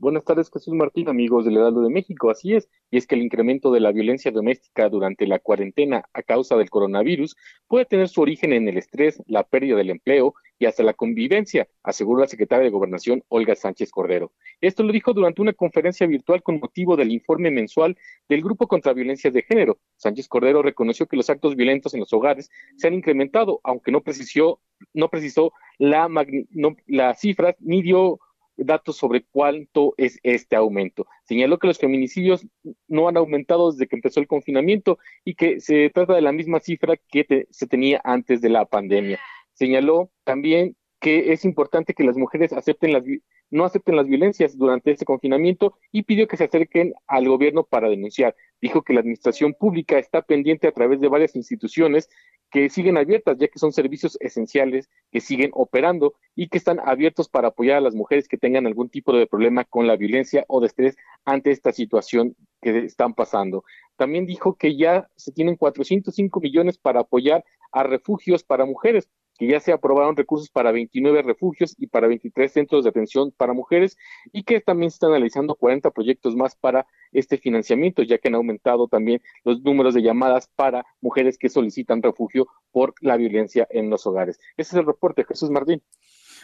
Speaker 23: Buenas tardes, Jesús Martín, amigos del Heraldo de México. Así es, y es que el incremento de la violencia doméstica durante la cuarentena a causa del coronavirus puede tener su origen en el estrés, la pérdida del empleo y hasta la convivencia, aseguró la secretaria de Gobernación, Olga Sánchez Cordero. Esto lo dijo durante una conferencia virtual con motivo del informe mensual del Grupo contra Violencias de Género. Sánchez Cordero reconoció que los actos violentos en los hogares se han incrementado, aunque no precisó, no precisó la, no, las cifras ni dio datos sobre cuánto es este aumento. Señaló que los feminicidios no han aumentado desde que empezó el confinamiento y que se trata de la misma cifra que se tenía antes de la pandemia. Señaló también que es importante que las mujeres acepten las, no acepten las violencias durante este confinamiento y pidió que se acerquen al gobierno para denunciar. Dijo que la administración pública está pendiente a través de varias instituciones que siguen abiertas, ya que son servicios esenciales que siguen operando y que están abiertos para apoyar a las mujeres que tengan algún tipo de problema con la violencia o de estrés ante esta situación que están pasando. También dijo que ya se tienen 405 millones para apoyar a refugios para mujeres, que ya se aprobaron recursos para 29 refugios y para 23 centros de atención para mujeres y que también se están analizando 40 proyectos más para este financiamiento, ya que han aumentado también los números de llamadas para mujeres que solicitan refugio por la violencia en los hogares. Ese es el reporte, Jesús Martín.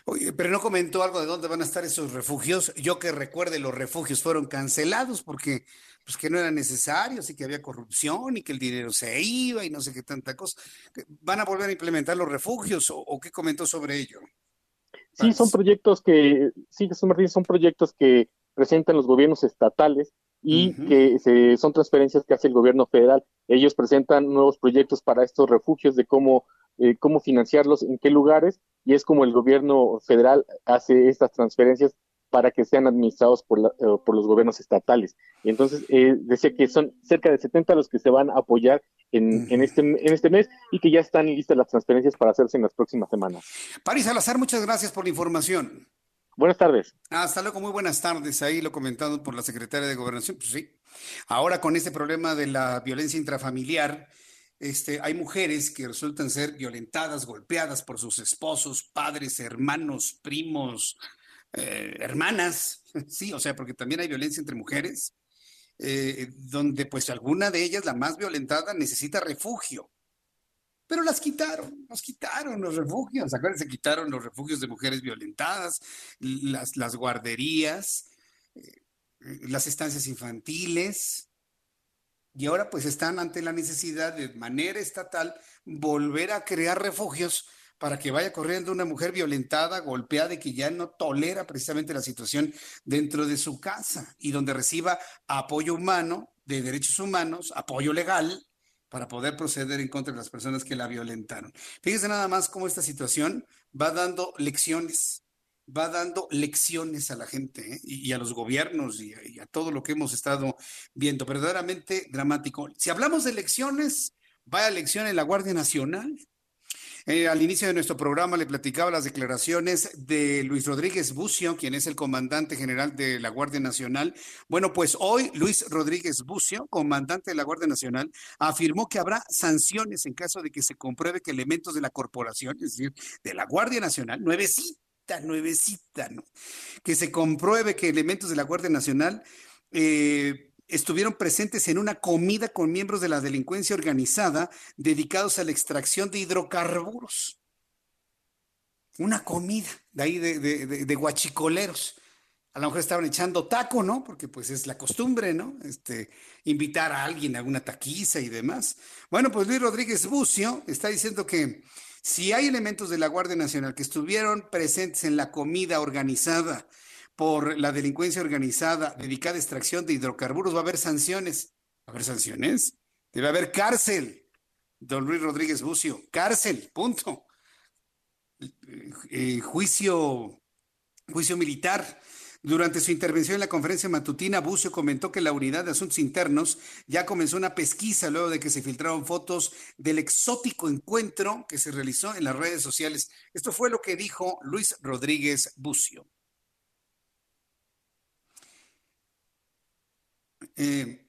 Speaker 1: Oye, pero no comentó algo de dónde van a estar esos refugios. Yo que recuerde, los refugios fueron cancelados porque pues que no eran necesarios y que había corrupción y que el dinero se iba y no sé qué tanta cosa. ¿Van a volver a implementar los refugios o, qué comentó sobre ello?
Speaker 23: Sí, son proyectos que, sí, Jesús Martín, son proyectos que presentan los gobiernos estatales y que se, son transferencias que hace el gobierno federal. Ellos presentan nuevos proyectos para estos refugios de cómo eh, cómo financiarlos, en qué lugares, y es como el gobierno federal hace estas transferencias para que sean administrados por, eh, por los gobiernos estatales. Entonces eh, decía que son cerca de 70 los que se van a apoyar en, en, este, en este mes y que ya están listas las transferencias para hacerse en las próximas semanas.
Speaker 1: París Salazar, muchas gracias por la información.
Speaker 23: Buenas tardes.
Speaker 1: Hasta luego, muy buenas tardes. Ahí lo comentado por la secretaria de Gobernación. Pues sí. Ahora con este problema de la violencia intrafamiliar, este, hay mujeres que resultan ser violentadas, golpeadas por sus esposos, padres, hermanos, primos, eh, hermanas, sí, o sea, porque también hay violencia entre mujeres, eh, donde pues alguna de ellas, la más violentada, necesita refugio. pero las quitaron, nos quitaron los refugios. Acuérdense, quitaron los refugios de mujeres violentadas, las, las guarderías, eh, las estancias infantiles. Y ahora pues están ante la necesidad de manera estatal volver a crear refugios para que vaya corriendo una mujer violentada, golpeada y que ya no tolera precisamente la situación dentro de su casa y donde reciba apoyo humano de derechos humanos, apoyo legal para poder proceder en contra de las personas que la violentaron. Fíjense nada más cómo esta situación va dando lecciones, va dando lecciones a la gente ¿eh? y, a los gobiernos y a todo lo que hemos estado viendo. Verdaderamente dramático. Si hablamos de lecciones, vaya lección en la Guardia Nacional. Eh, al inicio de nuestro programa le platicaba las declaraciones de Luis Rodríguez Bucio, quien es el comandante general de la Guardia Nacional. Bueno, pues hoy Luis Rodríguez Bucio, comandante de la Guardia Nacional, afirmó que habrá sanciones en caso de que se compruebe que elementos de la corporación, es decir, de la Guardia Nacional, nuevecita, nuevecita, ¿no? Que se compruebe que elementos de la Guardia Nacional eh, estuvieron presentes en una comida con miembros de la delincuencia organizada dedicados a la extracción de hidrocarburos. Una comida de ahí de, guachicoleros. A lo mejor estaban echando taco, ¿no? Porque pues es la costumbre, ¿no? Este, invitar a alguien a una taquiza y demás. Bueno, pues Luis Rodríguez Bucio está diciendo que si hay elementos de la Guardia Nacional que estuvieron presentes en la comida organizada por la delincuencia organizada dedicada a extracción de hidrocarburos, va a haber sanciones. ¿Va a haber sanciones? Debe haber cárcel. Don Luis Rodríguez Bucio, cárcel, punto. Eh, juicio, juicio militar. Durante su intervención en la conferencia matutina, Bucio comentó que la Unidad de Asuntos Internos ya comenzó una pesquisa luego de que se filtraron fotos del exótico encuentro que se realizó en las redes sociales. Esto fue lo que dijo Luis Rodríguez Bucio.
Speaker 24: Eh,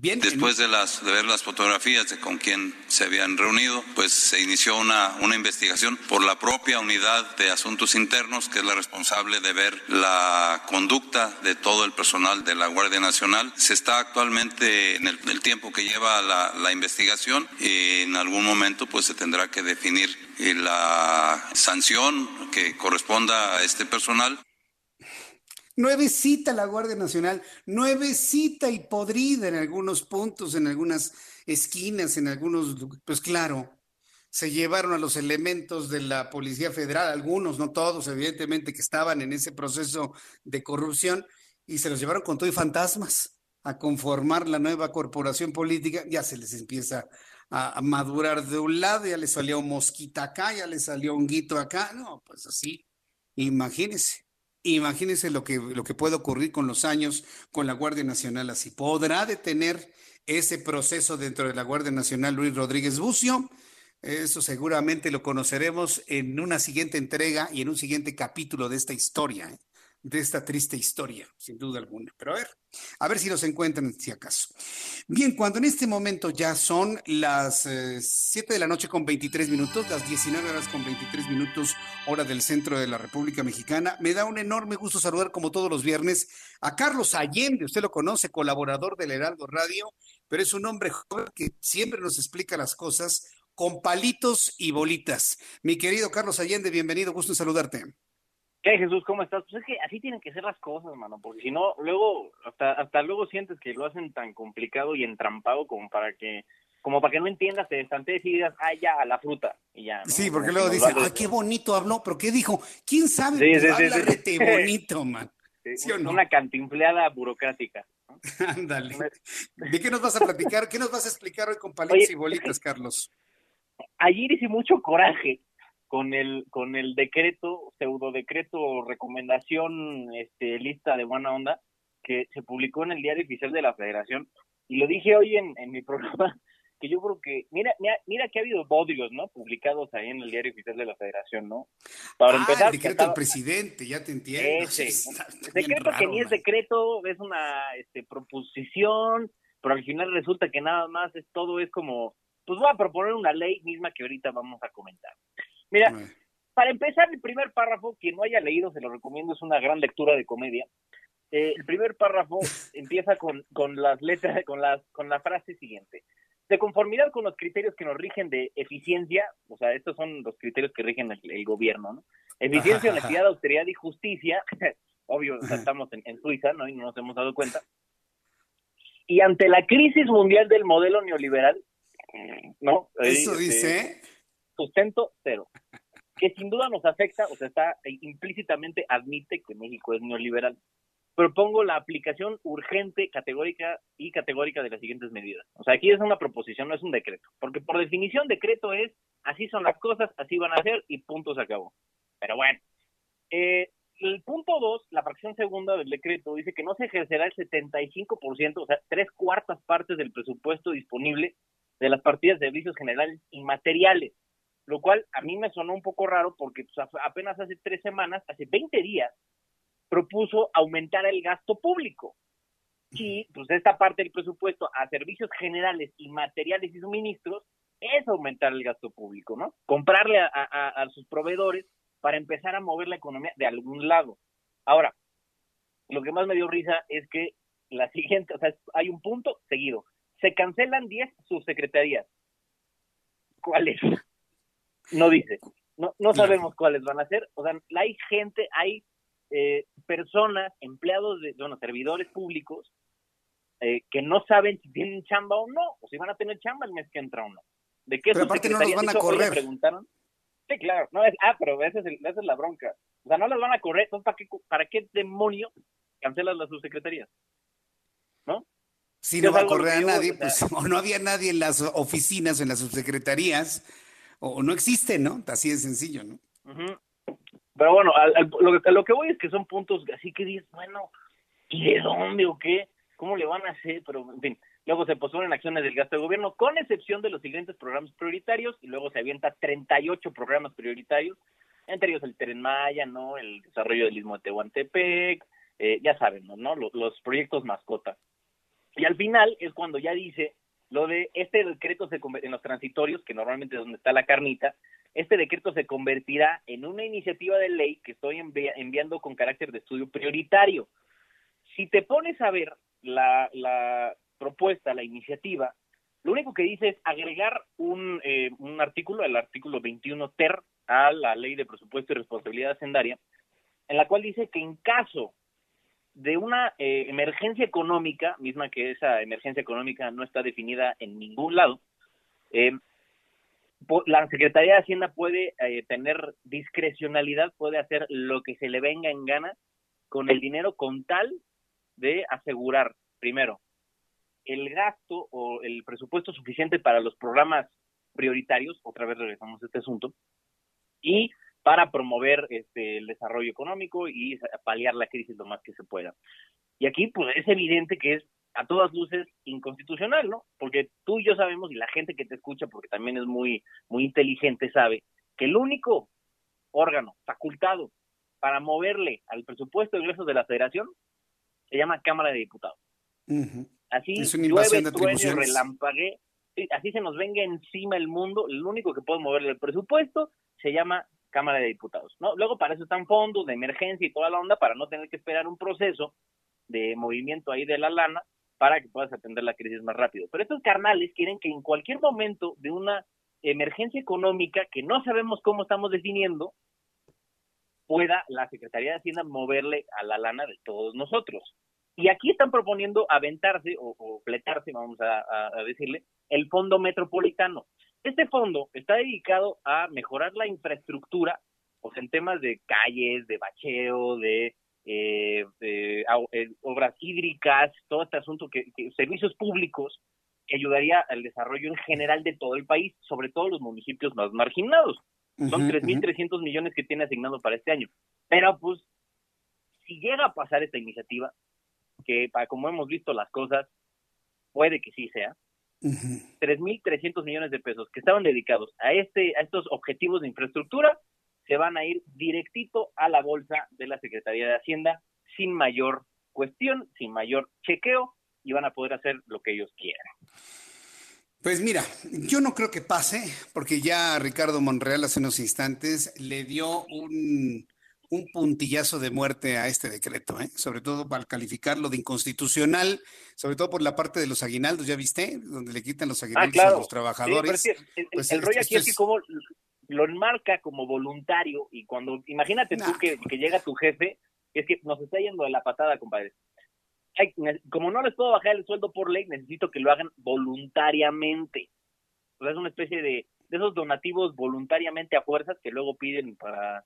Speaker 24: Bien, Después de, las, de ver las fotografías de con quién se habían reunido, pues se inició una, una investigación por la propia unidad de asuntos internos, que es la responsable de ver la conducta de todo el personal de la Guardia Nacional. Se está actualmente en el, el tiempo que lleva la, la, investigación y en algún momento pues se tendrá que definir eh, la sanción que corresponda a este personal
Speaker 1: Nuevecita la Guardia Nacional, nuevecita y podrida en algunos puntos, en algunas esquinas, en algunos, pues claro, se llevaron a los elementos de la Policía Federal, algunos, no todos, evidentemente, que estaban en ese proceso de corrupción, y se los llevaron con todo y fantasmas a conformar la nueva corporación política, ya se les empieza a, madurar de un lado, ya les salió mosquita acá, ya les salió un guito acá, no, pues así, imagínense. Imagínense lo que, lo que puede ocurrir con los años con la Guardia Nacional así. ¿Podrá detener ese proceso dentro de la Guardia Nacional Luis Rodríguez Bucio? Eso seguramente lo conoceremos en una siguiente entrega y en un siguiente capítulo de esta historia. ¿eh? De esta triste historia, sin duda alguna. Pero a ver, a ver si los encuentran, si acaso. Bien, cuando en este momento ya son las 7 eh, de la noche con 23 minutos, las 19 horas con 23 minutos, hora del centro de la República Mexicana, me da un enorme gusto saludar, como todos los viernes, a Carlos Allende. Usted lo conoce, colaborador del Heraldo Radio, pero es un hombre joven que siempre nos explica las cosas con palitos y bolitas. Mi querido Carlos Allende, bienvenido, gusto en saludarte.
Speaker 25: ¿Qué, Jesús? ¿Cómo estás? Pues es que así tienen que ser las cosas, mano, porque si no, luego, hasta, hasta luego sientes que lo hacen tan complicado y entrampado como para que como para que no entiendas, te estantes y digas, ah, ya, la fruta, y ya.
Speaker 1: Sí, porque luego dicen, ah, qué bonito habló, pero ¿qué dijo? ¿Quién sabe? Sí, sí, sí, bonito, man.
Speaker 25: ¿Sí o no? Una cantinfleada burocrática.
Speaker 1: Ándale. ¿De qué nos vas a platicar? ¿Qué nos vas a explicar hoy con palitos y bolitas, Carlos?
Speaker 25: Ayer hice mucho coraje con el con el decreto pseudo decreto recomendación este lista de buena onda que se publicó en el diario oficial de la Federación. Y lo dije hoy en, en mi programa que yo creo que mira mira mira que ha habido bodrios no publicados ahí en el diario oficial de la Federación no
Speaker 1: para ah, empezar el decreto del presidente ya te entiendo.
Speaker 25: Ese, decreto que ni es decreto es una este proposición pero al final resulta que nada más es todo es como pues voy a proponer una ley misma que ahorita vamos a comentar Mira, para empezar, el primer párrafo, quien no haya leído, se lo recomiendo, es una gran lectura de comedia. Eh, el primer párrafo empieza con, con las letras, con las, con la frase siguiente. de conformidad con los criterios que nos rigen de eficiencia, o sea, estos son los criterios que rigen el, gobierno, ¿no? Eficiencia, honestidad, austeridad y justicia, obvio, estamos en, Suiza, ¿no? Y no nos hemos dado cuenta. Y ante la crisis mundial del modelo neoliberal, ¿no?
Speaker 1: Eso este, dice.
Speaker 25: Sustento cero. Que sin duda nos afecta, o sea, está implícitamente admite que México es neoliberal propongo la aplicación urgente, categórica y categórica de las siguientes medidas. O sea, aquí es una proposición, no es un decreto, porque por definición decreto es así son las cosas, así van a ser y punto se acabó. Pero bueno, eh, el punto dos, la fracción segunda del decreto, dice que no se ejercerá el 75%, o sea, tres cuartas partes del presupuesto disponible de las partidas de servicios generales y materiales, lo cual a mí me sonó un poco raro porque pues, apenas hace tres semanas, hace 20 días, propuso aumentar el gasto público. Y pues esta parte del presupuesto a servicios generales y materiales y suministros es aumentar el gasto público, ¿no? Comprarle a, sus proveedores para empezar a mover la economía de algún lado. Ahora, lo que más me dio risa es que la siguiente, o sea, hay un punto seguido. Se cancelan 10 subsecretarías. ¿Cuáles? No dice. No, no sabemos cuáles van a ser. O sea, hay gente, hay eh, personas, empleados de, bueno, servidores públicos, eh, que no saben si tienen chamba o no, o si van a tener chamba el mes que entra o no.
Speaker 1: ¿De qué pero aparte no los van a correr.
Speaker 25: preguntaron? Sí, claro. No, es, ah, pero esa es, esa es la bronca. O sea, no las van a correr. Entonces, ¿para qué, para qué demonio cancelas las subsecretarías? ¿No?
Speaker 1: Si no va a correr a nadie, pues o no había nadie en las oficinas, en las subsecretarías, o no existe, ¿no? Así de sencillo, ¿no?
Speaker 25: Pero bueno, lo, que, lo que voy es que son puntos así que dices, bueno, ¿y de dónde o qué? ¿Cómo le van a hacer? Pero, en fin, luego se posponen acciones del gasto de gobierno, con excepción de los siguientes programas prioritarios, y luego se avienta 38 programas prioritarios, entre ellos el Tren Maya, ¿no? El desarrollo del Istmo de Tehuantepec, eh, ya saben, ¿no? Los, los proyectos mascotas. Y al final es cuando ya dice lo de este decreto se en los transitorios, que normalmente es donde está la carnita, este decreto se convertirá en una iniciativa de ley que estoy enviando con carácter de estudio prioritario. Si te pones a ver la, la propuesta, la iniciativa, lo único que dice es agregar un, eh, un artículo, el artículo 21 ter, a la ley de presupuesto y responsabilidad hacendaria, en la cual dice que en caso de una eh, emergencia económica, misma que esa emergencia económica no está definida en ningún lado, eh, la Secretaría de Hacienda puede eh, tener discrecionalidad, puede hacer lo que se le venga en gana con el dinero con tal de asegurar, primero, el gasto o el presupuesto suficiente para los programas prioritarios, otra vez regresamos a este asunto, y para promover este, el desarrollo económico y paliar la crisis lo más que se pueda. Y aquí, pues, es evidente que es a todas luces inconstitucional, ¿no? Porque tú y yo sabemos, y la gente que te escucha, porque también es muy, muy inteligente, sabe que el único órgano facultado para moverle al presupuesto de ingresos de la federación se llama Cámara de Diputados. Así es llueve, trueno, relampague, así se nos venga encima el mundo, el único que puede moverle el presupuesto se llama Cámara de Diputados, ¿no? Luego para eso están fondos de emergencia y toda la onda para no tener que esperar un proceso de movimiento ahí de la lana para que puedas atender la crisis más rápido. Pero estos carnales quieren que en cualquier momento de una emergencia económica que no sabemos cómo estamos definiendo, pueda la Secretaría de Hacienda moverle a la lana de todos nosotros. Y aquí están proponiendo aventarse o, o fletarse, vamos a, a, decirle, el fondo metropolitano. Este fondo está dedicado a mejorar la infraestructura, pues en temas de calles, de bacheo, de eh, eh, obras hídricas, todo este asunto, que, servicios públicos que ayudaría al desarrollo en general de todo el país, sobre todo los municipios más marginados. Son 3.300 millones que tiene asignado para este año. Pero pues, si llega a pasar esta iniciativa, que para como hemos visto las cosas, puede que sí sea, 3.300 millones de pesos que estaban dedicados a, este, a estos objetivos de infraestructura, se van a ir directito a la bolsa de la Secretaría de Hacienda sin mayor cuestión, sin mayor chequeo y van a poder hacer lo que ellos quieran.
Speaker 1: Pues mira, yo no creo que pase, porque ya Ricardo Monreal hace unos instantes le dio un, un puntillazo de muerte a este decreto, ¿eh? sobre todo para calificarlo de inconstitucional, sobre todo por la parte de los aguinaldos, ¿ya viste? Donde le quitan los ah, aguinaldos a los trabajadores.
Speaker 25: el, pues rollo aquí es que como lo enmarca como voluntario y cuando, imagínate tú que, llega tu jefe, es que nos está yendo de la patada, compadre. como no les puedo bajar el sueldo por ley, necesito que lo hagan voluntariamente. O sea, es una especie de, de esos donativos voluntariamente a fuerzas que luego piden para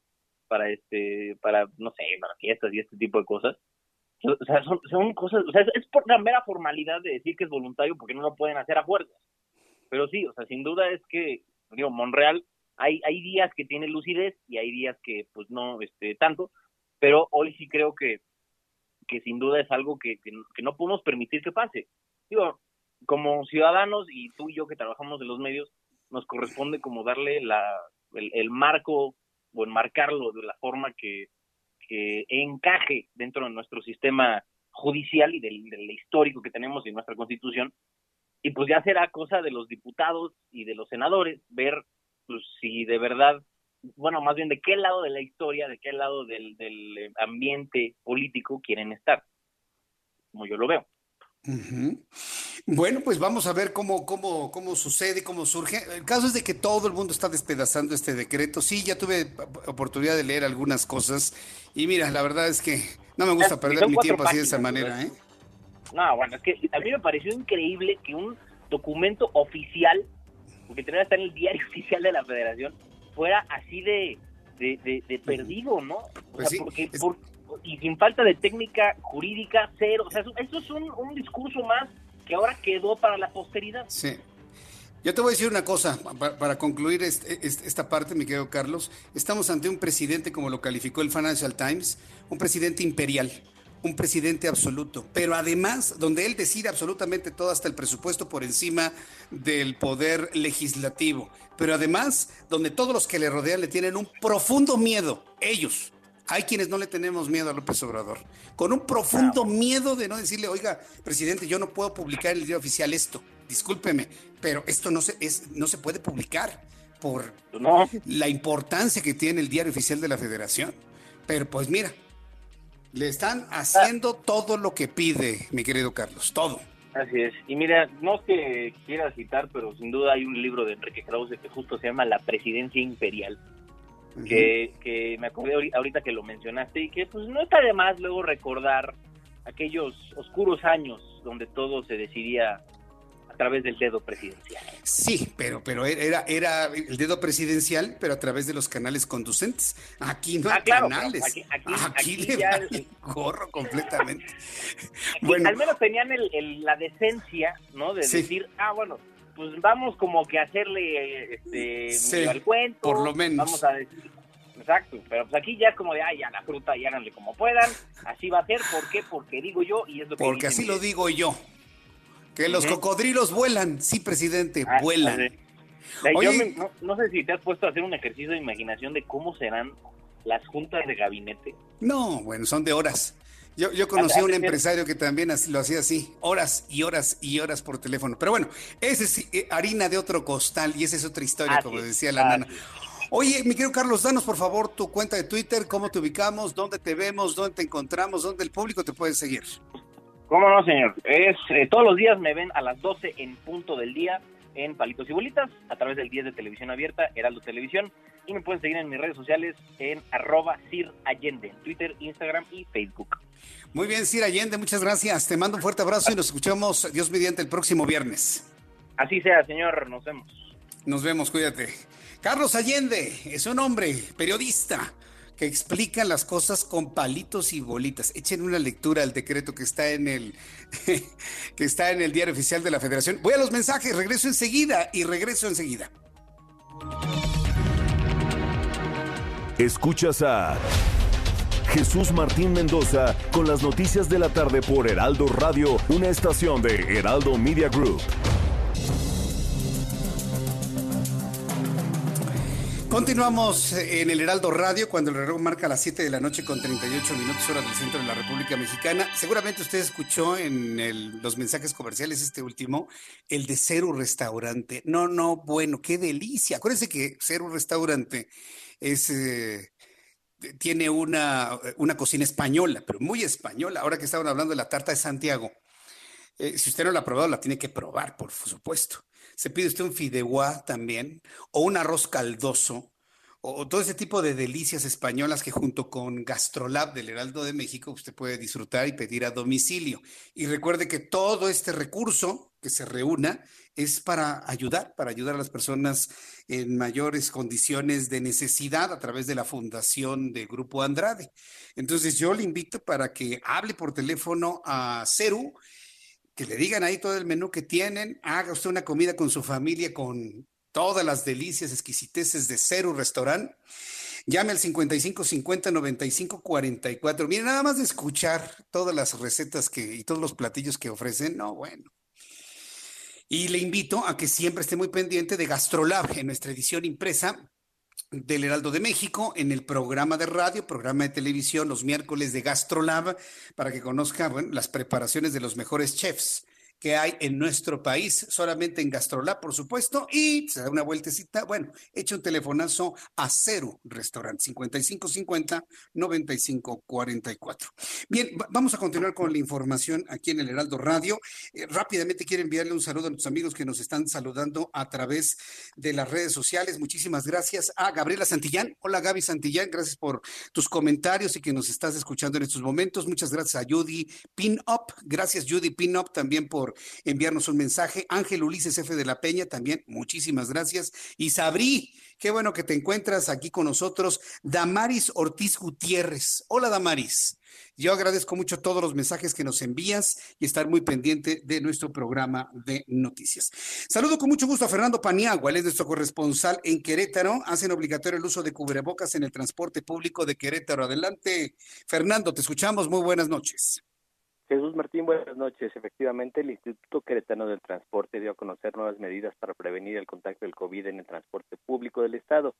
Speaker 25: para este, para, no sé, para fiestas y este tipo de cosas. O sea, son, cosas, o sea, es, por la mera formalidad de decir que es voluntario porque no lo pueden hacer a fuerzas. Pero sí, o sea, sin duda es que, digo, Monreal, hay, hay días que tiene lucidez y hay días que, pues, no, este, tanto, pero hoy sí creo que, que sin duda es algo que, que, no podemos permitir que pase. Digo, como ciudadanos y tú y yo que trabajamos en los medios, nos corresponde como darle la, el, el marco o enmarcarlo de la forma que, encaje dentro de nuestro sistema judicial y del, histórico que tenemos en nuestra constitución. Y pues ya será cosa de los diputados y de los senadores ver pues, si de verdad, bueno, más bien de qué lado de la historia, de qué lado del, del ambiente político quieren estar, como yo lo veo.
Speaker 1: Bueno, pues vamos a ver cómo, cómo, cómo sucede, cómo surge. El caso es de que todo el mundo está despedazando este decreto. Sí, ya tuve oportunidad de leer algunas cosas y mira, la verdad es que no me gusta perder mi tiempo así de esa manera. ¿eh?
Speaker 25: No, bueno, es que a mí me pareció increíble que un documento oficial, porque tenía que estar en el diario oficial de la federación, fuera así de, de, perdido, ¿no? Pues sí, porque, y sin falta de técnica jurídica, cero. O sea, eso, es un, discurso más que ahora quedó para la posteridad.
Speaker 1: Sí. Yo te voy a decir una cosa, para, concluir esta parte, mi querido Carlos. Estamos ante un presidente, como lo calificó el Financial Times, un presidente imperial, un presidente absoluto, pero además donde él decide absolutamente todo, hasta el presupuesto por encima del poder legislativo, pero además donde todos los que le rodean le tienen un profundo miedo, ellos, hay quienes no le tenemos miedo a López Obrador, con un profundo miedo de no decirle, oiga, presidente, yo no puedo publicar en el día oficial esto, discúlpeme, pero esto no se, es, no se puede publicar por la importancia que tiene el diario oficial de la federación. Pero pues mira, le están haciendo todo lo que pide, mi querido Carlos, todo.
Speaker 25: Así es. Y mira, no es que quiera citar, pero sin duda hay un libro de Enrique Krause que justo se llama La presidencia imperial que, que me acordé ahorita que lo mencionaste y que pues no está de más luego recordar aquellos oscuros años donde todo se decidía a través del dedo presidencial.
Speaker 1: Sí, pero, pero era, era el dedo presidencial, pero a través de los canales conducentes. Aquí no hay ah, canales. Aquí, aquí, le ya el gorro completamente.
Speaker 25: bueno. Al menos tenían el, la decencia, ¿no? De decir, ah, bueno, pues vamos como que a hacerle este al cuento.
Speaker 1: Por lo menos.
Speaker 25: Vamos a decir. Exacto, pero pues aquí ya es como de, ay, ya la fruta y háganle como puedan, así va a ser, ¿por qué? Porque digo yo y es lo que
Speaker 1: Porque así lo digo yo. Que los cocodrilos vuelan, sí, presidente, ah, vuelan.
Speaker 25: Oye, no, sé si te has puesto a hacer un ejercicio de imaginación de cómo serán las juntas de gabinete.
Speaker 1: No, bueno, son de horas. Yo, yo conocí a un empresario que también lo hacía así, horas y horas y horas por teléfono. Pero bueno, ese es eh, harina de otro costal y esa es otra historia, como decía la nana. Oye, mi querido Carlos, danos por favor tu cuenta de Twitter, cómo te ubicamos, dónde te vemos, dónde te encontramos, dónde el público te puede seguir.
Speaker 25: ¿Cómo no, señor? Es, eh, todos los días me ven a las 12 en punto del día en Palitos y Bolitas, a través del 10 de Televisión Abierta, Heraldo Televisión, y me pueden seguir en mis redes sociales en arroba Sir Allende, Twitter, Instagram y Facebook.
Speaker 1: Muy bien, Sir Allende, muchas gracias. Te mando un fuerte abrazo y nos escuchamos, Dios mediante, el próximo viernes.
Speaker 25: Así sea, señor, nos vemos.
Speaker 1: Nos vemos, cuídate. Carlos Allende es un hombre, periodista, que explica las cosas con palitos y bolitas. Echen una lectura al decreto que está en el que está en el diario oficial de la Federación. Voy a los mensajes, regreso enseguida y regreso enseguida.
Speaker 13: Escuchas a Jesús Martín Mendoza con las noticias de la tarde por Heraldo Radio, una estación de Heraldo Media Group.
Speaker 1: Continuamos en el Heraldo Radio cuando el reloj marca las 7 de la noche con 38 minutos hora del centro de la República Mexicana. Seguramente usted escuchó en los mensajes comerciales este último, el de Cero Restaurante. No, no, bueno, qué delicia. Acuérdense que Cero Restaurante es... Eh, tiene una, una cocina española, pero muy española. Ahora que estaban hablando de la tarta de Santiago, eh, si usted no la ha probado, la tiene que probar, por supuesto. Se pide usted un fideuá también, o un arroz caldoso, o todo ese tipo de delicias españolas que junto con Gastrolab del Heraldo de México usted puede disfrutar y pedir a domicilio. Y recuerde que todo este recurso que se reúna es para ayudar, para ayudar a las personas en mayores condiciones de necesidad a través de la fundación de Grupo Andrade. Entonces yo le invito para que hable por teléfono a Ceru que le digan ahí todo el menú que tienen, haga usted una comida con su familia con todas las delicias, exquisiteces de Ceru Restaurant. Llame al 55 50 95 44. Mire, nada más de escuchar todas las recetas que, y todos los platillos que ofrecen, no, bueno. Y le invito a que siempre esté muy pendiente de Gastrolab en nuestra edición impresa del Heraldo de México en el programa de radio, programa de televisión los miércoles de Gastrolab para que conozca las preparaciones de los mejores chefs que hay en nuestro país, solamente en Gastrolab, por supuesto, y se da una vueltecita, bueno, echa un telefonazo a Cero Restaurant, 5550-9544. Bien, vamos a continuar con la información aquí en el Heraldo Radio. Eh, rápidamente quiero enviarle un saludo a nuestros amigos que nos están saludando a través de las redes sociales. Muchísimas gracias a Gabriela Santillán. Hola Gaby Santillán, gracias por tus comentarios y que nos estás escuchando en estos momentos. Muchas gracias a Judy Pin-Up. Gracias Judy Pin-Up también por enviarnos un mensaje. Ángel Ulises F. de la Peña, también muchísimas gracias. Y Sabrí, qué bueno que te encuentras aquí con nosotros. Damaris Ortiz Gutiérrez. Hola Damaris. Yo agradezco mucho todos los mensajes que nos envías y estar muy pendiente de nuestro programa de noticias. Saludo con mucho gusto a Fernando Paniagua, él es nuestro corresponsal en Querétaro. Hacen obligatorio el uso de cubrebocas en el transporte público de Querétaro. Adelante, Fernando, te escuchamos. Muy buenas noches.
Speaker 26: Jesús Martín, buenas noches. Efectivamente, el Instituto Queretano del Transporte dio a conocer nuevas medidas para prevenir el contacto del COVID en el transporte público del Estado.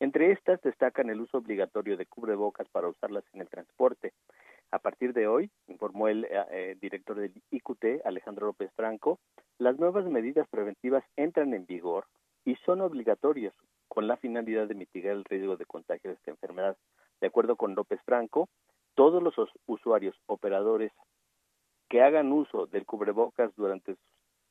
Speaker 26: Entre estas destacan el uso obligatorio de cubrebocas para usarlas en el transporte. A partir de hoy, informó el eh, eh, director del IQT, Alejandro López Franco, las nuevas medidas preventivas entran en vigor y son obligatorias con la finalidad de mitigar el riesgo de contagio de esta enfermedad. De acuerdo con López Franco, todos los usuarios, operadores, que hagan uso del cubrebocas durante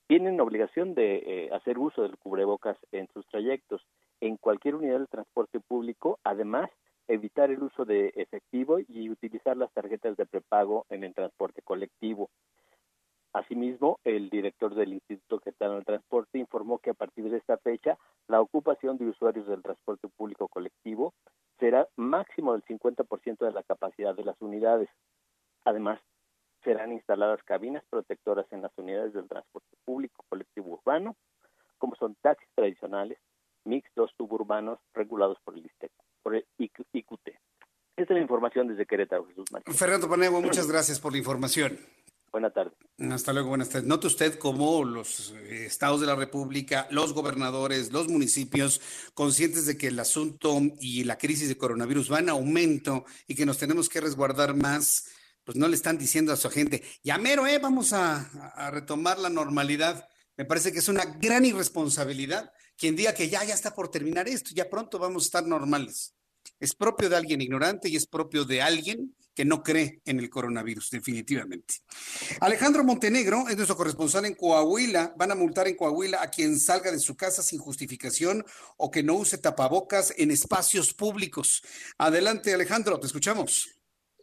Speaker 26: tienen obligación de eh, hacer uso del cubrebocas en sus trayectos en cualquier unidad de transporte público, además evitar el uso de efectivo y utilizar las tarjetas de prepago en el transporte colectivo. Asimismo, el director del Instituto Queretano del Transporte informó que a partir de esta fecha, la ocupación de usuarios del transporte público colectivo será máximo del 50% de la capacidad de las unidades. Además, serán instaladas cabinas protectoras en las unidades del transporte público colectivo urbano, como son taxis tradicionales, mixtos suburbanos regulados por el ISTEC, por el IQT. Esta es la información desde Querétaro, Jesús Martín.
Speaker 1: Fernando Panego, muchas gracias por la información.
Speaker 26: Buenas tardes.
Speaker 1: Hasta luego, buenas tardes. Note usted cómo los eh, estados de la República, los gobernadores, los municipios, conscientes de que el asunto y la crisis de coronavirus van a aumento y que nos tenemos que resguardar más pues no le están diciendo a su gente, ya mero, eh, vamos a, retomar la normalidad. Me parece que es una gran irresponsabilidad quien diga que ya, ya está por terminar esto, ya pronto vamos a estar normales. Es propio de alguien ignorante y es propio de alguien que no cree en el coronavirus, definitivamente. Alejandro Montenegro es nuestro corresponsal en Coahuila. Van a multar en Coahuila a quien salga de su casa sin justificación o que no use tapabocas en espacios públicos. Adelante, Alejandro, te escuchamos.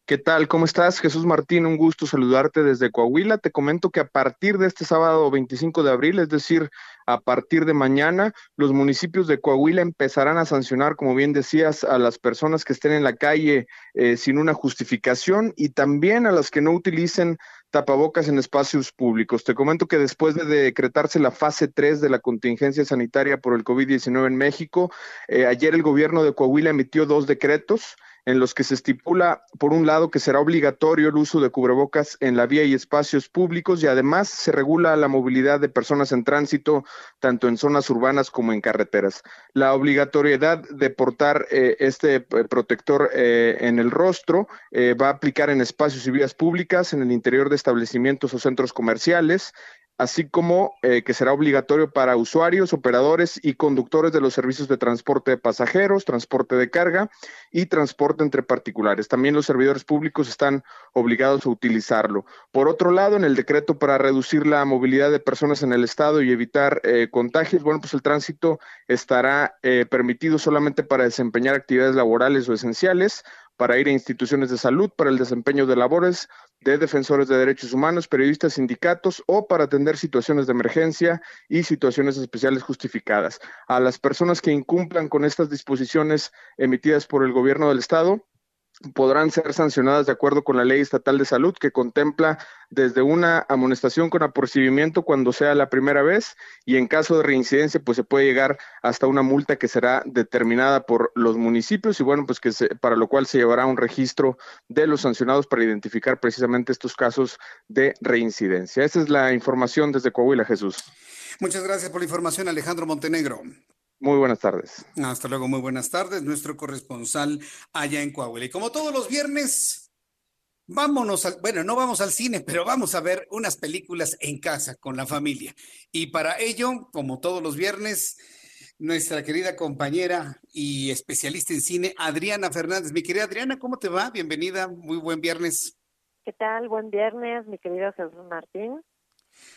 Speaker 27: ¿Qué tal? ¿Cómo estás? Jesús Martín, un gusto saludarte desde Coahuila. Te comento que a partir de este sábado 25 de abril, es decir, a partir de mañana, los municipios de Coahuila empezarán a sancionar, como bien decías, a las personas que estén en la calle eh, sin una justificación y también a las que no utilicen tapabocas en espacios públicos. Te comento que después de decretarse la fase 3 de la contingencia sanitaria por el COVID-19 en México, eh, ayer el gobierno de Coahuila emitió dos decretos en los que se estipula, por un lado, que será obligatorio el uso de cubrebocas en la vía y espacios públicos y además se regula la movilidad de personas en tránsito, tanto en zonas urbanas como en carreteras. La obligatoriedad de portar eh, este eh, protector eh, en el rostro va a aplicar en espacios y vías públicas, en el interior de establecimientos o centros comerciales, así como eh, que será obligatorio para usuarios, operadores y conductores de los servicios de transporte de pasajeros, transporte de carga y transporte entre particulares. También los servidores públicos están obligados a utilizarlo. Por otro lado, en el decreto para reducir la movilidad de personas en el estado y evitar eh, contagios, bueno, pues el tránsito estará eh, permitido solamente para desempeñar actividades laborales o esenciales, para ir a instituciones de salud, para el desempeño de labores de defensores de derechos humanos, periodistas, sindicatos o para atender situaciones de emergencia y situaciones especiales justificadas. A las personas que incumplan con estas disposiciones emitidas por el gobierno del Estado, podrán ser sancionadas de acuerdo con la ley estatal de salud que contempla desde una amonestación con apercibimiento cuando sea la primera vez y en caso de reincidencia pues se puede llegar hasta una multa que será determinada por los municipios y bueno pues que para lo cual se llevará un registro de los sancionados para identificar precisamente estos casos de reincidencia. Esa es la información desde Coahuila, Jesús.
Speaker 1: Muchas gracias por la información, Alejandro Montenegro.
Speaker 27: Muy buenas tardes.
Speaker 1: Hasta luego, muy buenas tardes. Nuestro corresponsal allá en Coahuila. Y como todos los viernes, vámonos al, bueno, no vamos al cine, pero vamos a ver unas películas en casa con la familia. Y para ello, como todos los viernes, nuestra querida compañera y especialista en cine, Adriana Fernández. Mi querida Adriana, ¿cómo te va? Bienvenida, muy buen viernes.
Speaker 28: ¿Qué tal? Buen viernes, mi querido Jesús Martín.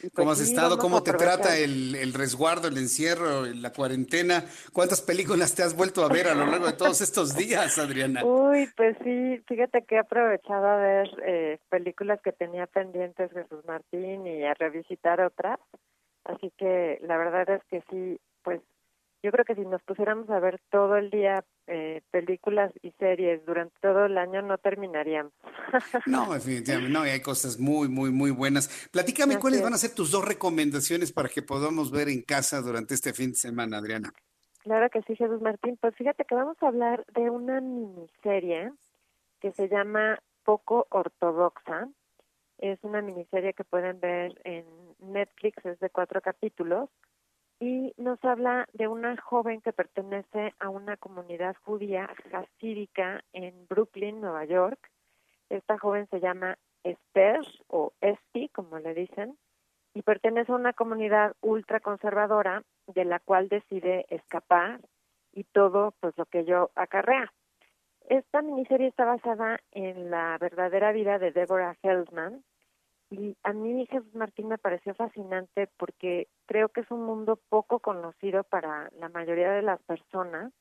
Speaker 1: Pues ¿Cómo has estado? ¿Cómo te trata el, resguardo, el encierro, la cuarentena? ¿Cuántas películas te has vuelto a ver a lo largo de todos estos días, Adriana?
Speaker 28: Uy, pues sí, fíjate que he aprovechado a ver eh, películas que tenía pendientes Jesús Martín y a revisitar otras. Así que la verdad es que sí, pues yo creo que si nos pusiéramos a ver todo el día eh, películas y series durante todo el año no terminaríamos.
Speaker 1: no, definitivamente, no, y hay cosas muy, muy, muy buenas. Platícame cuáles van a ser tus dos recomendaciones para que podamos ver en casa durante este fin de semana, Adriana.
Speaker 28: Claro que sí, Jesús Martín. Pues fíjate que vamos a hablar de una miniserie que se llama Poco Ortodoxa. Es una miniserie que pueden ver en Netflix, es de cuatro capítulos y nos habla de una joven que pertenece a una comunidad judía jasídica en Brooklyn, Nueva York. Esta joven se llama Esther o Esti, como le dicen, y pertenece a una comunidad ultraconservadora de la cual decide escapar y todo pues lo que ello acarrea. Esta miniserie está basada en la verdadera vida de Deborah Feldman, y a mí Jesús Martín me pareció fascinante porque creo que es un mundo poco conocido para la mayoría de las personas,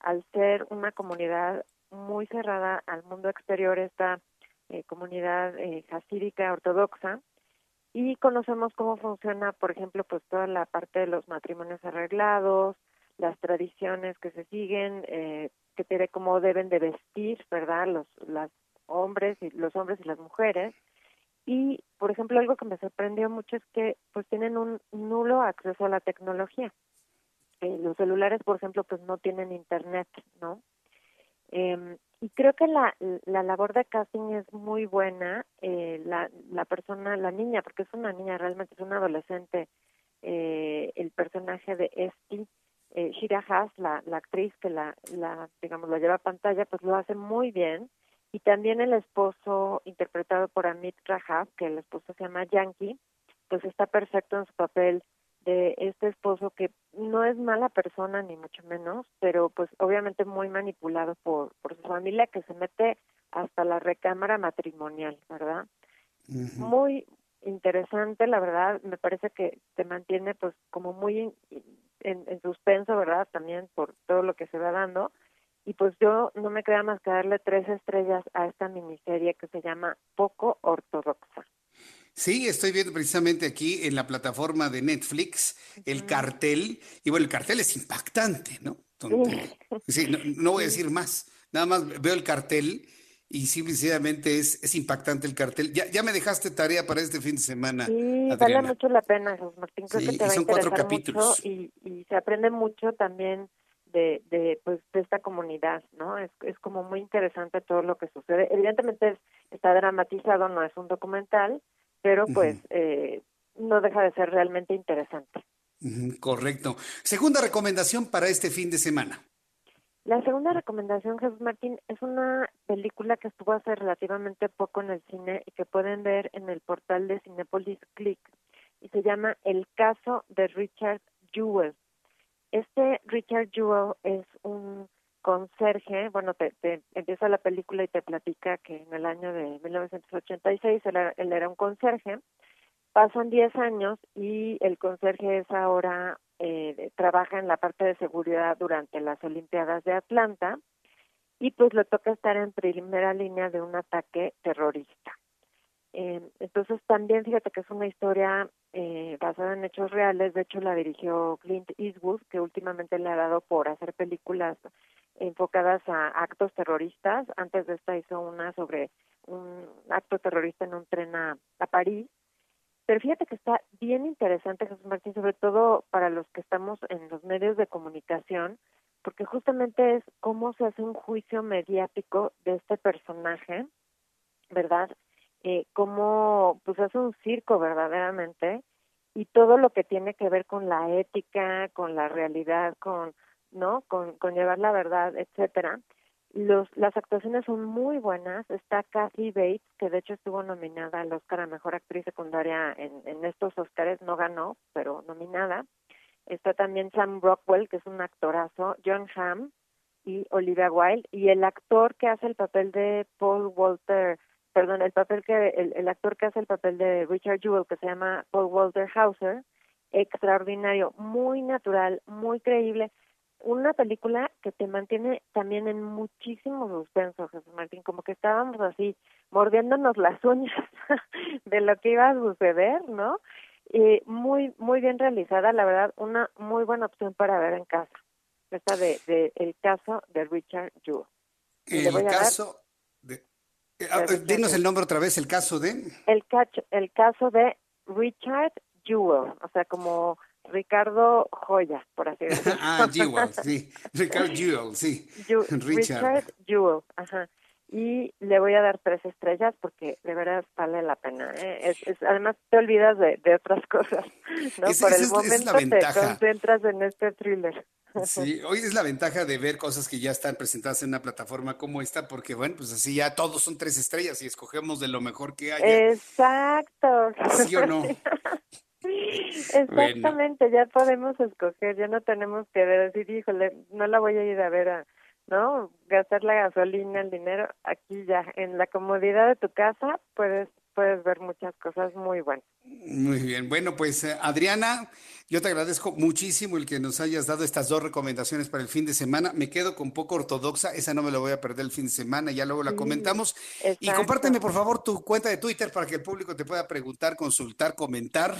Speaker 28: al ser una comunidad muy cerrada al mundo exterior, esta eh, comunidad eh, jasídica ortodoxa, y conocemos cómo funciona, por ejemplo, pues toda la parte de los matrimonios arreglados, las tradiciones que se siguen, eh, que tiene cómo deben de vestir, ¿verdad? Los las hombres y los hombres y las mujeres y, por ejemplo, algo que me sorprendió mucho es que pues tienen un nulo acceso a la tecnología. Eh, los celulares, por ejemplo, pues no tienen internet, ¿no? Eh, y creo que la, la labor de casting es muy buena. Eh, la, la persona, la niña, porque es una niña, realmente es una adolescente, eh, el personaje de Esti, eh, Shira Haas, la, la actriz que la, la, digamos, lo lleva a pantalla, pues lo hace muy bien y también el esposo interpretado por Amit Rahab, que el esposo se llama Yankee, pues está perfecto en su papel de este esposo que no es mala persona ni mucho menos, pero pues obviamente muy manipulado por, por su familia que se mete hasta la recámara matrimonial, ¿verdad? Muy interesante, la verdad, me parece que te mantiene pues como muy en, en suspenso, ¿verdad? También por todo lo que se va dando y pues yo no me queda más que darle tres estrellas a esta miniserie que se llama Poco Ortodoxa.
Speaker 1: Sí, estoy viendo precisamente aquí en la plataforma de Netflix el cartel, y bueno, el cartel es impactante, ¿no? sí, no, voy a decir más, nada más veo el cartel y simplemente es, es impactante el cartel. Ya, ya me dejaste tarea para este fin de semana.
Speaker 28: Sí, vale mucho la pena, Martín. Creo que te va
Speaker 1: son cuatro capítulos.
Speaker 28: y, y se aprende mucho también de, de, pues, de esta comunidad, ¿no? Es, es como muy interesante todo lo que sucede. Evidentemente está dramatizado, no es un documental, pero pues eh, no deja de ser realmente interesante.
Speaker 1: correcto. Segunda recomendación para este fin de semana.
Speaker 28: La segunda recomendación, Jesús Martín, es una película que estuvo hace relativamente poco en el cine y que pueden ver en el portal de Cinepolis Click. y se llama El caso de Richard Jewell. Este Richard Jewell es un conserje, bueno, te, empieza la película y te platica que en el año de 1986 él era, él era un conserje, pasan 10 años y el conserje es ahora, eh, trabaja en la parte de seguridad durante las Olimpiadas de Atlanta y pues le toca estar en primera línea de un ataque terrorista. Eh, entonces también fíjate que es una historia eh, basada en hechos reales, de hecho la dirigió Clint Eastwood, que últimamente le ha dado por hacer películas enfocadas a actos terroristas. Antes de esta hizo una sobre un acto terrorista en un tren a, París. Pero fíjate que está bien interesante, Jesús Martín, sobre todo para los que estamos en los medios de comunicación, porque justamente es cómo se hace un juicio mediático de este personaje, ¿verdad? Eh, cómo pues hace un circo verdaderamente y todo lo que tiene que ver con la ética, con la realidad, con ¿no? Con, con llevar la verdad, etcétera. Los, las actuaciones son muy buenas. Está Kathy Bates, que de hecho estuvo nominada al Oscar a Mejor Actriz Secundaria en, en estos Oscars, no ganó, pero nominada. Está también Sam Rockwell, que es un actorazo, John Hamm y Olivia Wilde, y el actor que hace el papel de Paul Walter, perdón, el papel que, el, el actor que hace el papel de Richard Jewell, que se llama Paul Walter Hauser, extraordinario, muy natural, muy creíble una película que te mantiene también en muchísimo suspenso, Jesús Martín, como que estábamos así mordiéndonos las uñas de lo que iba a suceder, ¿no? Y muy muy bien realizada, la verdad, una muy buena opción para ver en casa. Esta de, de el caso de Richard Jewell.
Speaker 1: El caso de, dinos el nombre otra vez, el caso de
Speaker 28: el cacho, el caso de Richard Jewell, o sea, como Ricardo Joya, por así decirlo.
Speaker 1: ah, Jewell, sí. Ricardo Jewell, sí.
Speaker 28: Richard. Jewell, ajá. Y le voy a dar tres estrellas porque de verdad vale la pena. ¿eh? Es, además te olvidas de, de otras cosas, ¿no? por el momento te concentras en este thriller.
Speaker 1: Sí, hoy es la ventaja de ver cosas que ya están presentadas en una plataforma como esta, porque bueno, pues así ya todos son tres estrellas y escogemos de lo mejor que haya.
Speaker 28: Exacto.
Speaker 1: ¿Sí o no?
Speaker 28: Exactamente, ya podemos escoger, ya no tenemos que decir, híjole, no la voy a ir a ver a, ¿no? Gastar la gasolina, el dinero, aquí ya, en la comodidad de tu casa, puedes puedes ver muchas cosas muy buenas.
Speaker 1: Muy bien, bueno, pues eh, Adriana, yo te agradezco muchísimo el que nos hayas dado estas dos recomendaciones para el fin de semana. Me quedo con poco ortodoxa, esa no me la voy a perder el fin de semana, ya luego la comentamos. Y compárteme por favor tu cuenta de Twitter para que el público te pueda preguntar, consultar, comentar.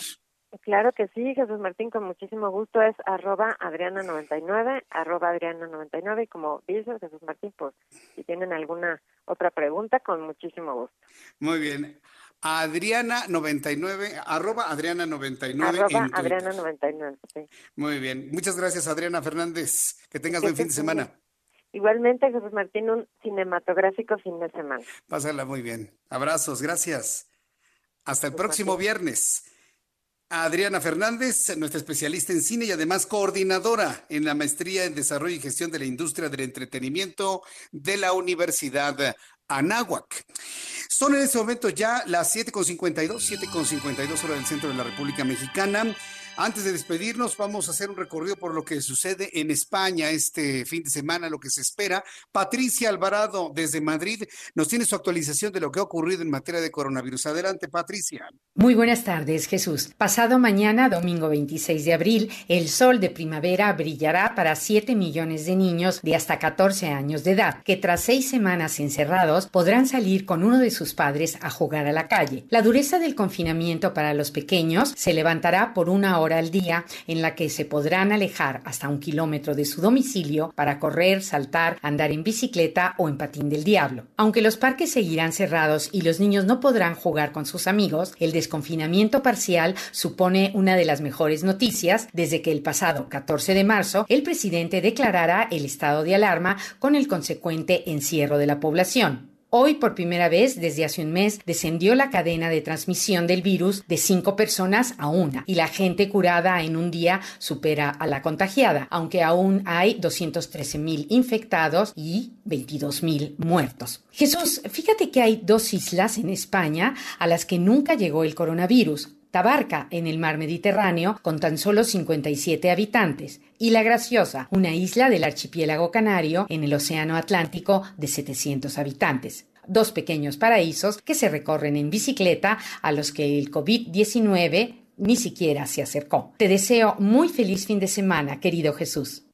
Speaker 28: Claro que sí, Jesús Martín, con muchísimo gusto es arroba Adriana99, arroba Adriana99 y como dices, Jesús Martín, pues si tienen alguna otra pregunta, con muchísimo gusto.
Speaker 1: Muy bien. Adriana99, arroba Adriana99.
Speaker 28: Arroba Adriana99, sí.
Speaker 1: Muy bien. Muchas gracias, Adriana Fernández. Que tengas buen fin de semana.
Speaker 28: Igualmente, Jesús Martín, un cinematográfico fin de semana.
Speaker 1: Pásala muy bien. Abrazos, gracias. Hasta el próximo viernes. Adriana Fernández, nuestra especialista en cine y además coordinadora en la maestría en desarrollo y gestión de la industria del entretenimiento de la Universidad Anáhuac. Son en este momento ya las 7.52, 7.52 horas del centro de la República Mexicana. Antes de despedirnos, vamos a hacer un recorrido por lo que sucede en España este fin de semana, lo que se espera. Patricia Alvarado, desde Madrid, nos tiene su actualización de lo que ha ocurrido en materia de coronavirus. Adelante, Patricia.
Speaker 29: Muy buenas tardes, Jesús. Pasado mañana, domingo 26 de abril, el sol de primavera brillará para 7 millones de niños de hasta 14 años de edad, que tras seis semanas encerrados podrán salir con uno de sus padres a jugar a la calle. La dureza del confinamiento para los pequeños se levantará por una hora hora al día en la que se podrán alejar hasta un kilómetro de su domicilio para correr, saltar, andar en bicicleta o en patín del diablo. Aunque los parques seguirán cerrados y los niños no podrán jugar con sus amigos, el desconfinamiento parcial supone una de las mejores noticias desde que el pasado 14 de marzo el presidente declarara el estado de alarma con el consecuente encierro de la población. Hoy, por primera vez desde hace un mes, descendió la cadena de transmisión del virus de cinco personas a una y la gente curada en un día supera a la contagiada, aunque aún hay 213 mil infectados y 22 mil muertos. Jesús, fíjate que hay dos islas en España a las que nunca llegó el coronavirus. Tabarca, en el mar Mediterráneo, con tan solo 57 habitantes, y La Graciosa, una isla del archipiélago canario en el Océano Atlántico de 700 habitantes dos pequeños paraísos que se recorren en bicicleta a los que el COVID-19 ni siquiera se acercó. Te deseo muy feliz fin de semana, querido Jesús.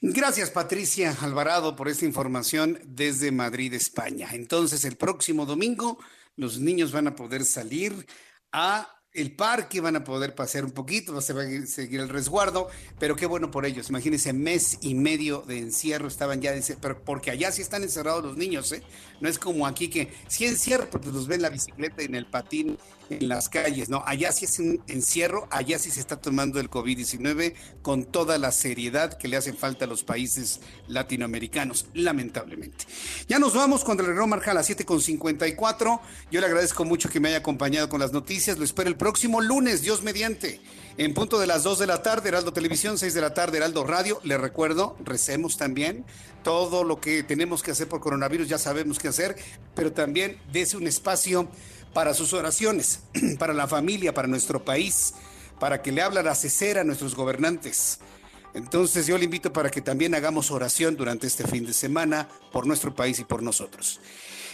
Speaker 1: Gracias, Patricia Alvarado, por esta información desde Madrid, España. Entonces, el próximo domingo, los niños van a poder salir a el parque, van a poder pasear un poquito, se va a seguir el resguardo, pero qué bueno por ellos. Imagínense, mes y medio de encierro estaban ya, pero porque allá sí están encerrados los niños, ¿eh? No es como aquí que sí encierro porque los ven en la bicicleta y en el patín en las calles, ¿no? Allá sí es un encierro, allá sí se está tomando el COVID-19 con toda la seriedad que le hacen falta a los países latinoamericanos, lamentablemente. Ya nos vamos cuando el reloj marca las 7.54. Yo le agradezco mucho que me haya acompañado con las noticias. Lo espero el próximo lunes, Dios mediante. En punto de las 2 de la tarde, Heraldo Televisión, 6 de la tarde, Heraldo Radio. Le recuerdo, recemos también. Todo lo que tenemos que hacer por coronavirus ya sabemos qué hacer, pero también dese un espacio para sus oraciones, para la familia, para nuestro país, para que le habla la cesera a nuestros gobernantes. Entonces yo le invito para que también hagamos oración durante este fin de semana por nuestro país y por nosotros.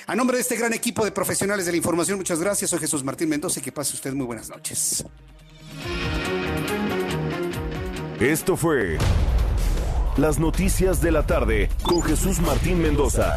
Speaker 1: A nombre de este gran equipo de profesionales de la información, muchas gracias. Soy Jesús Martín Mendoza y que pase usted muy buenas noches.
Speaker 13: Esto fue Las Noticias de la Tarde con Jesús Martín Mendoza.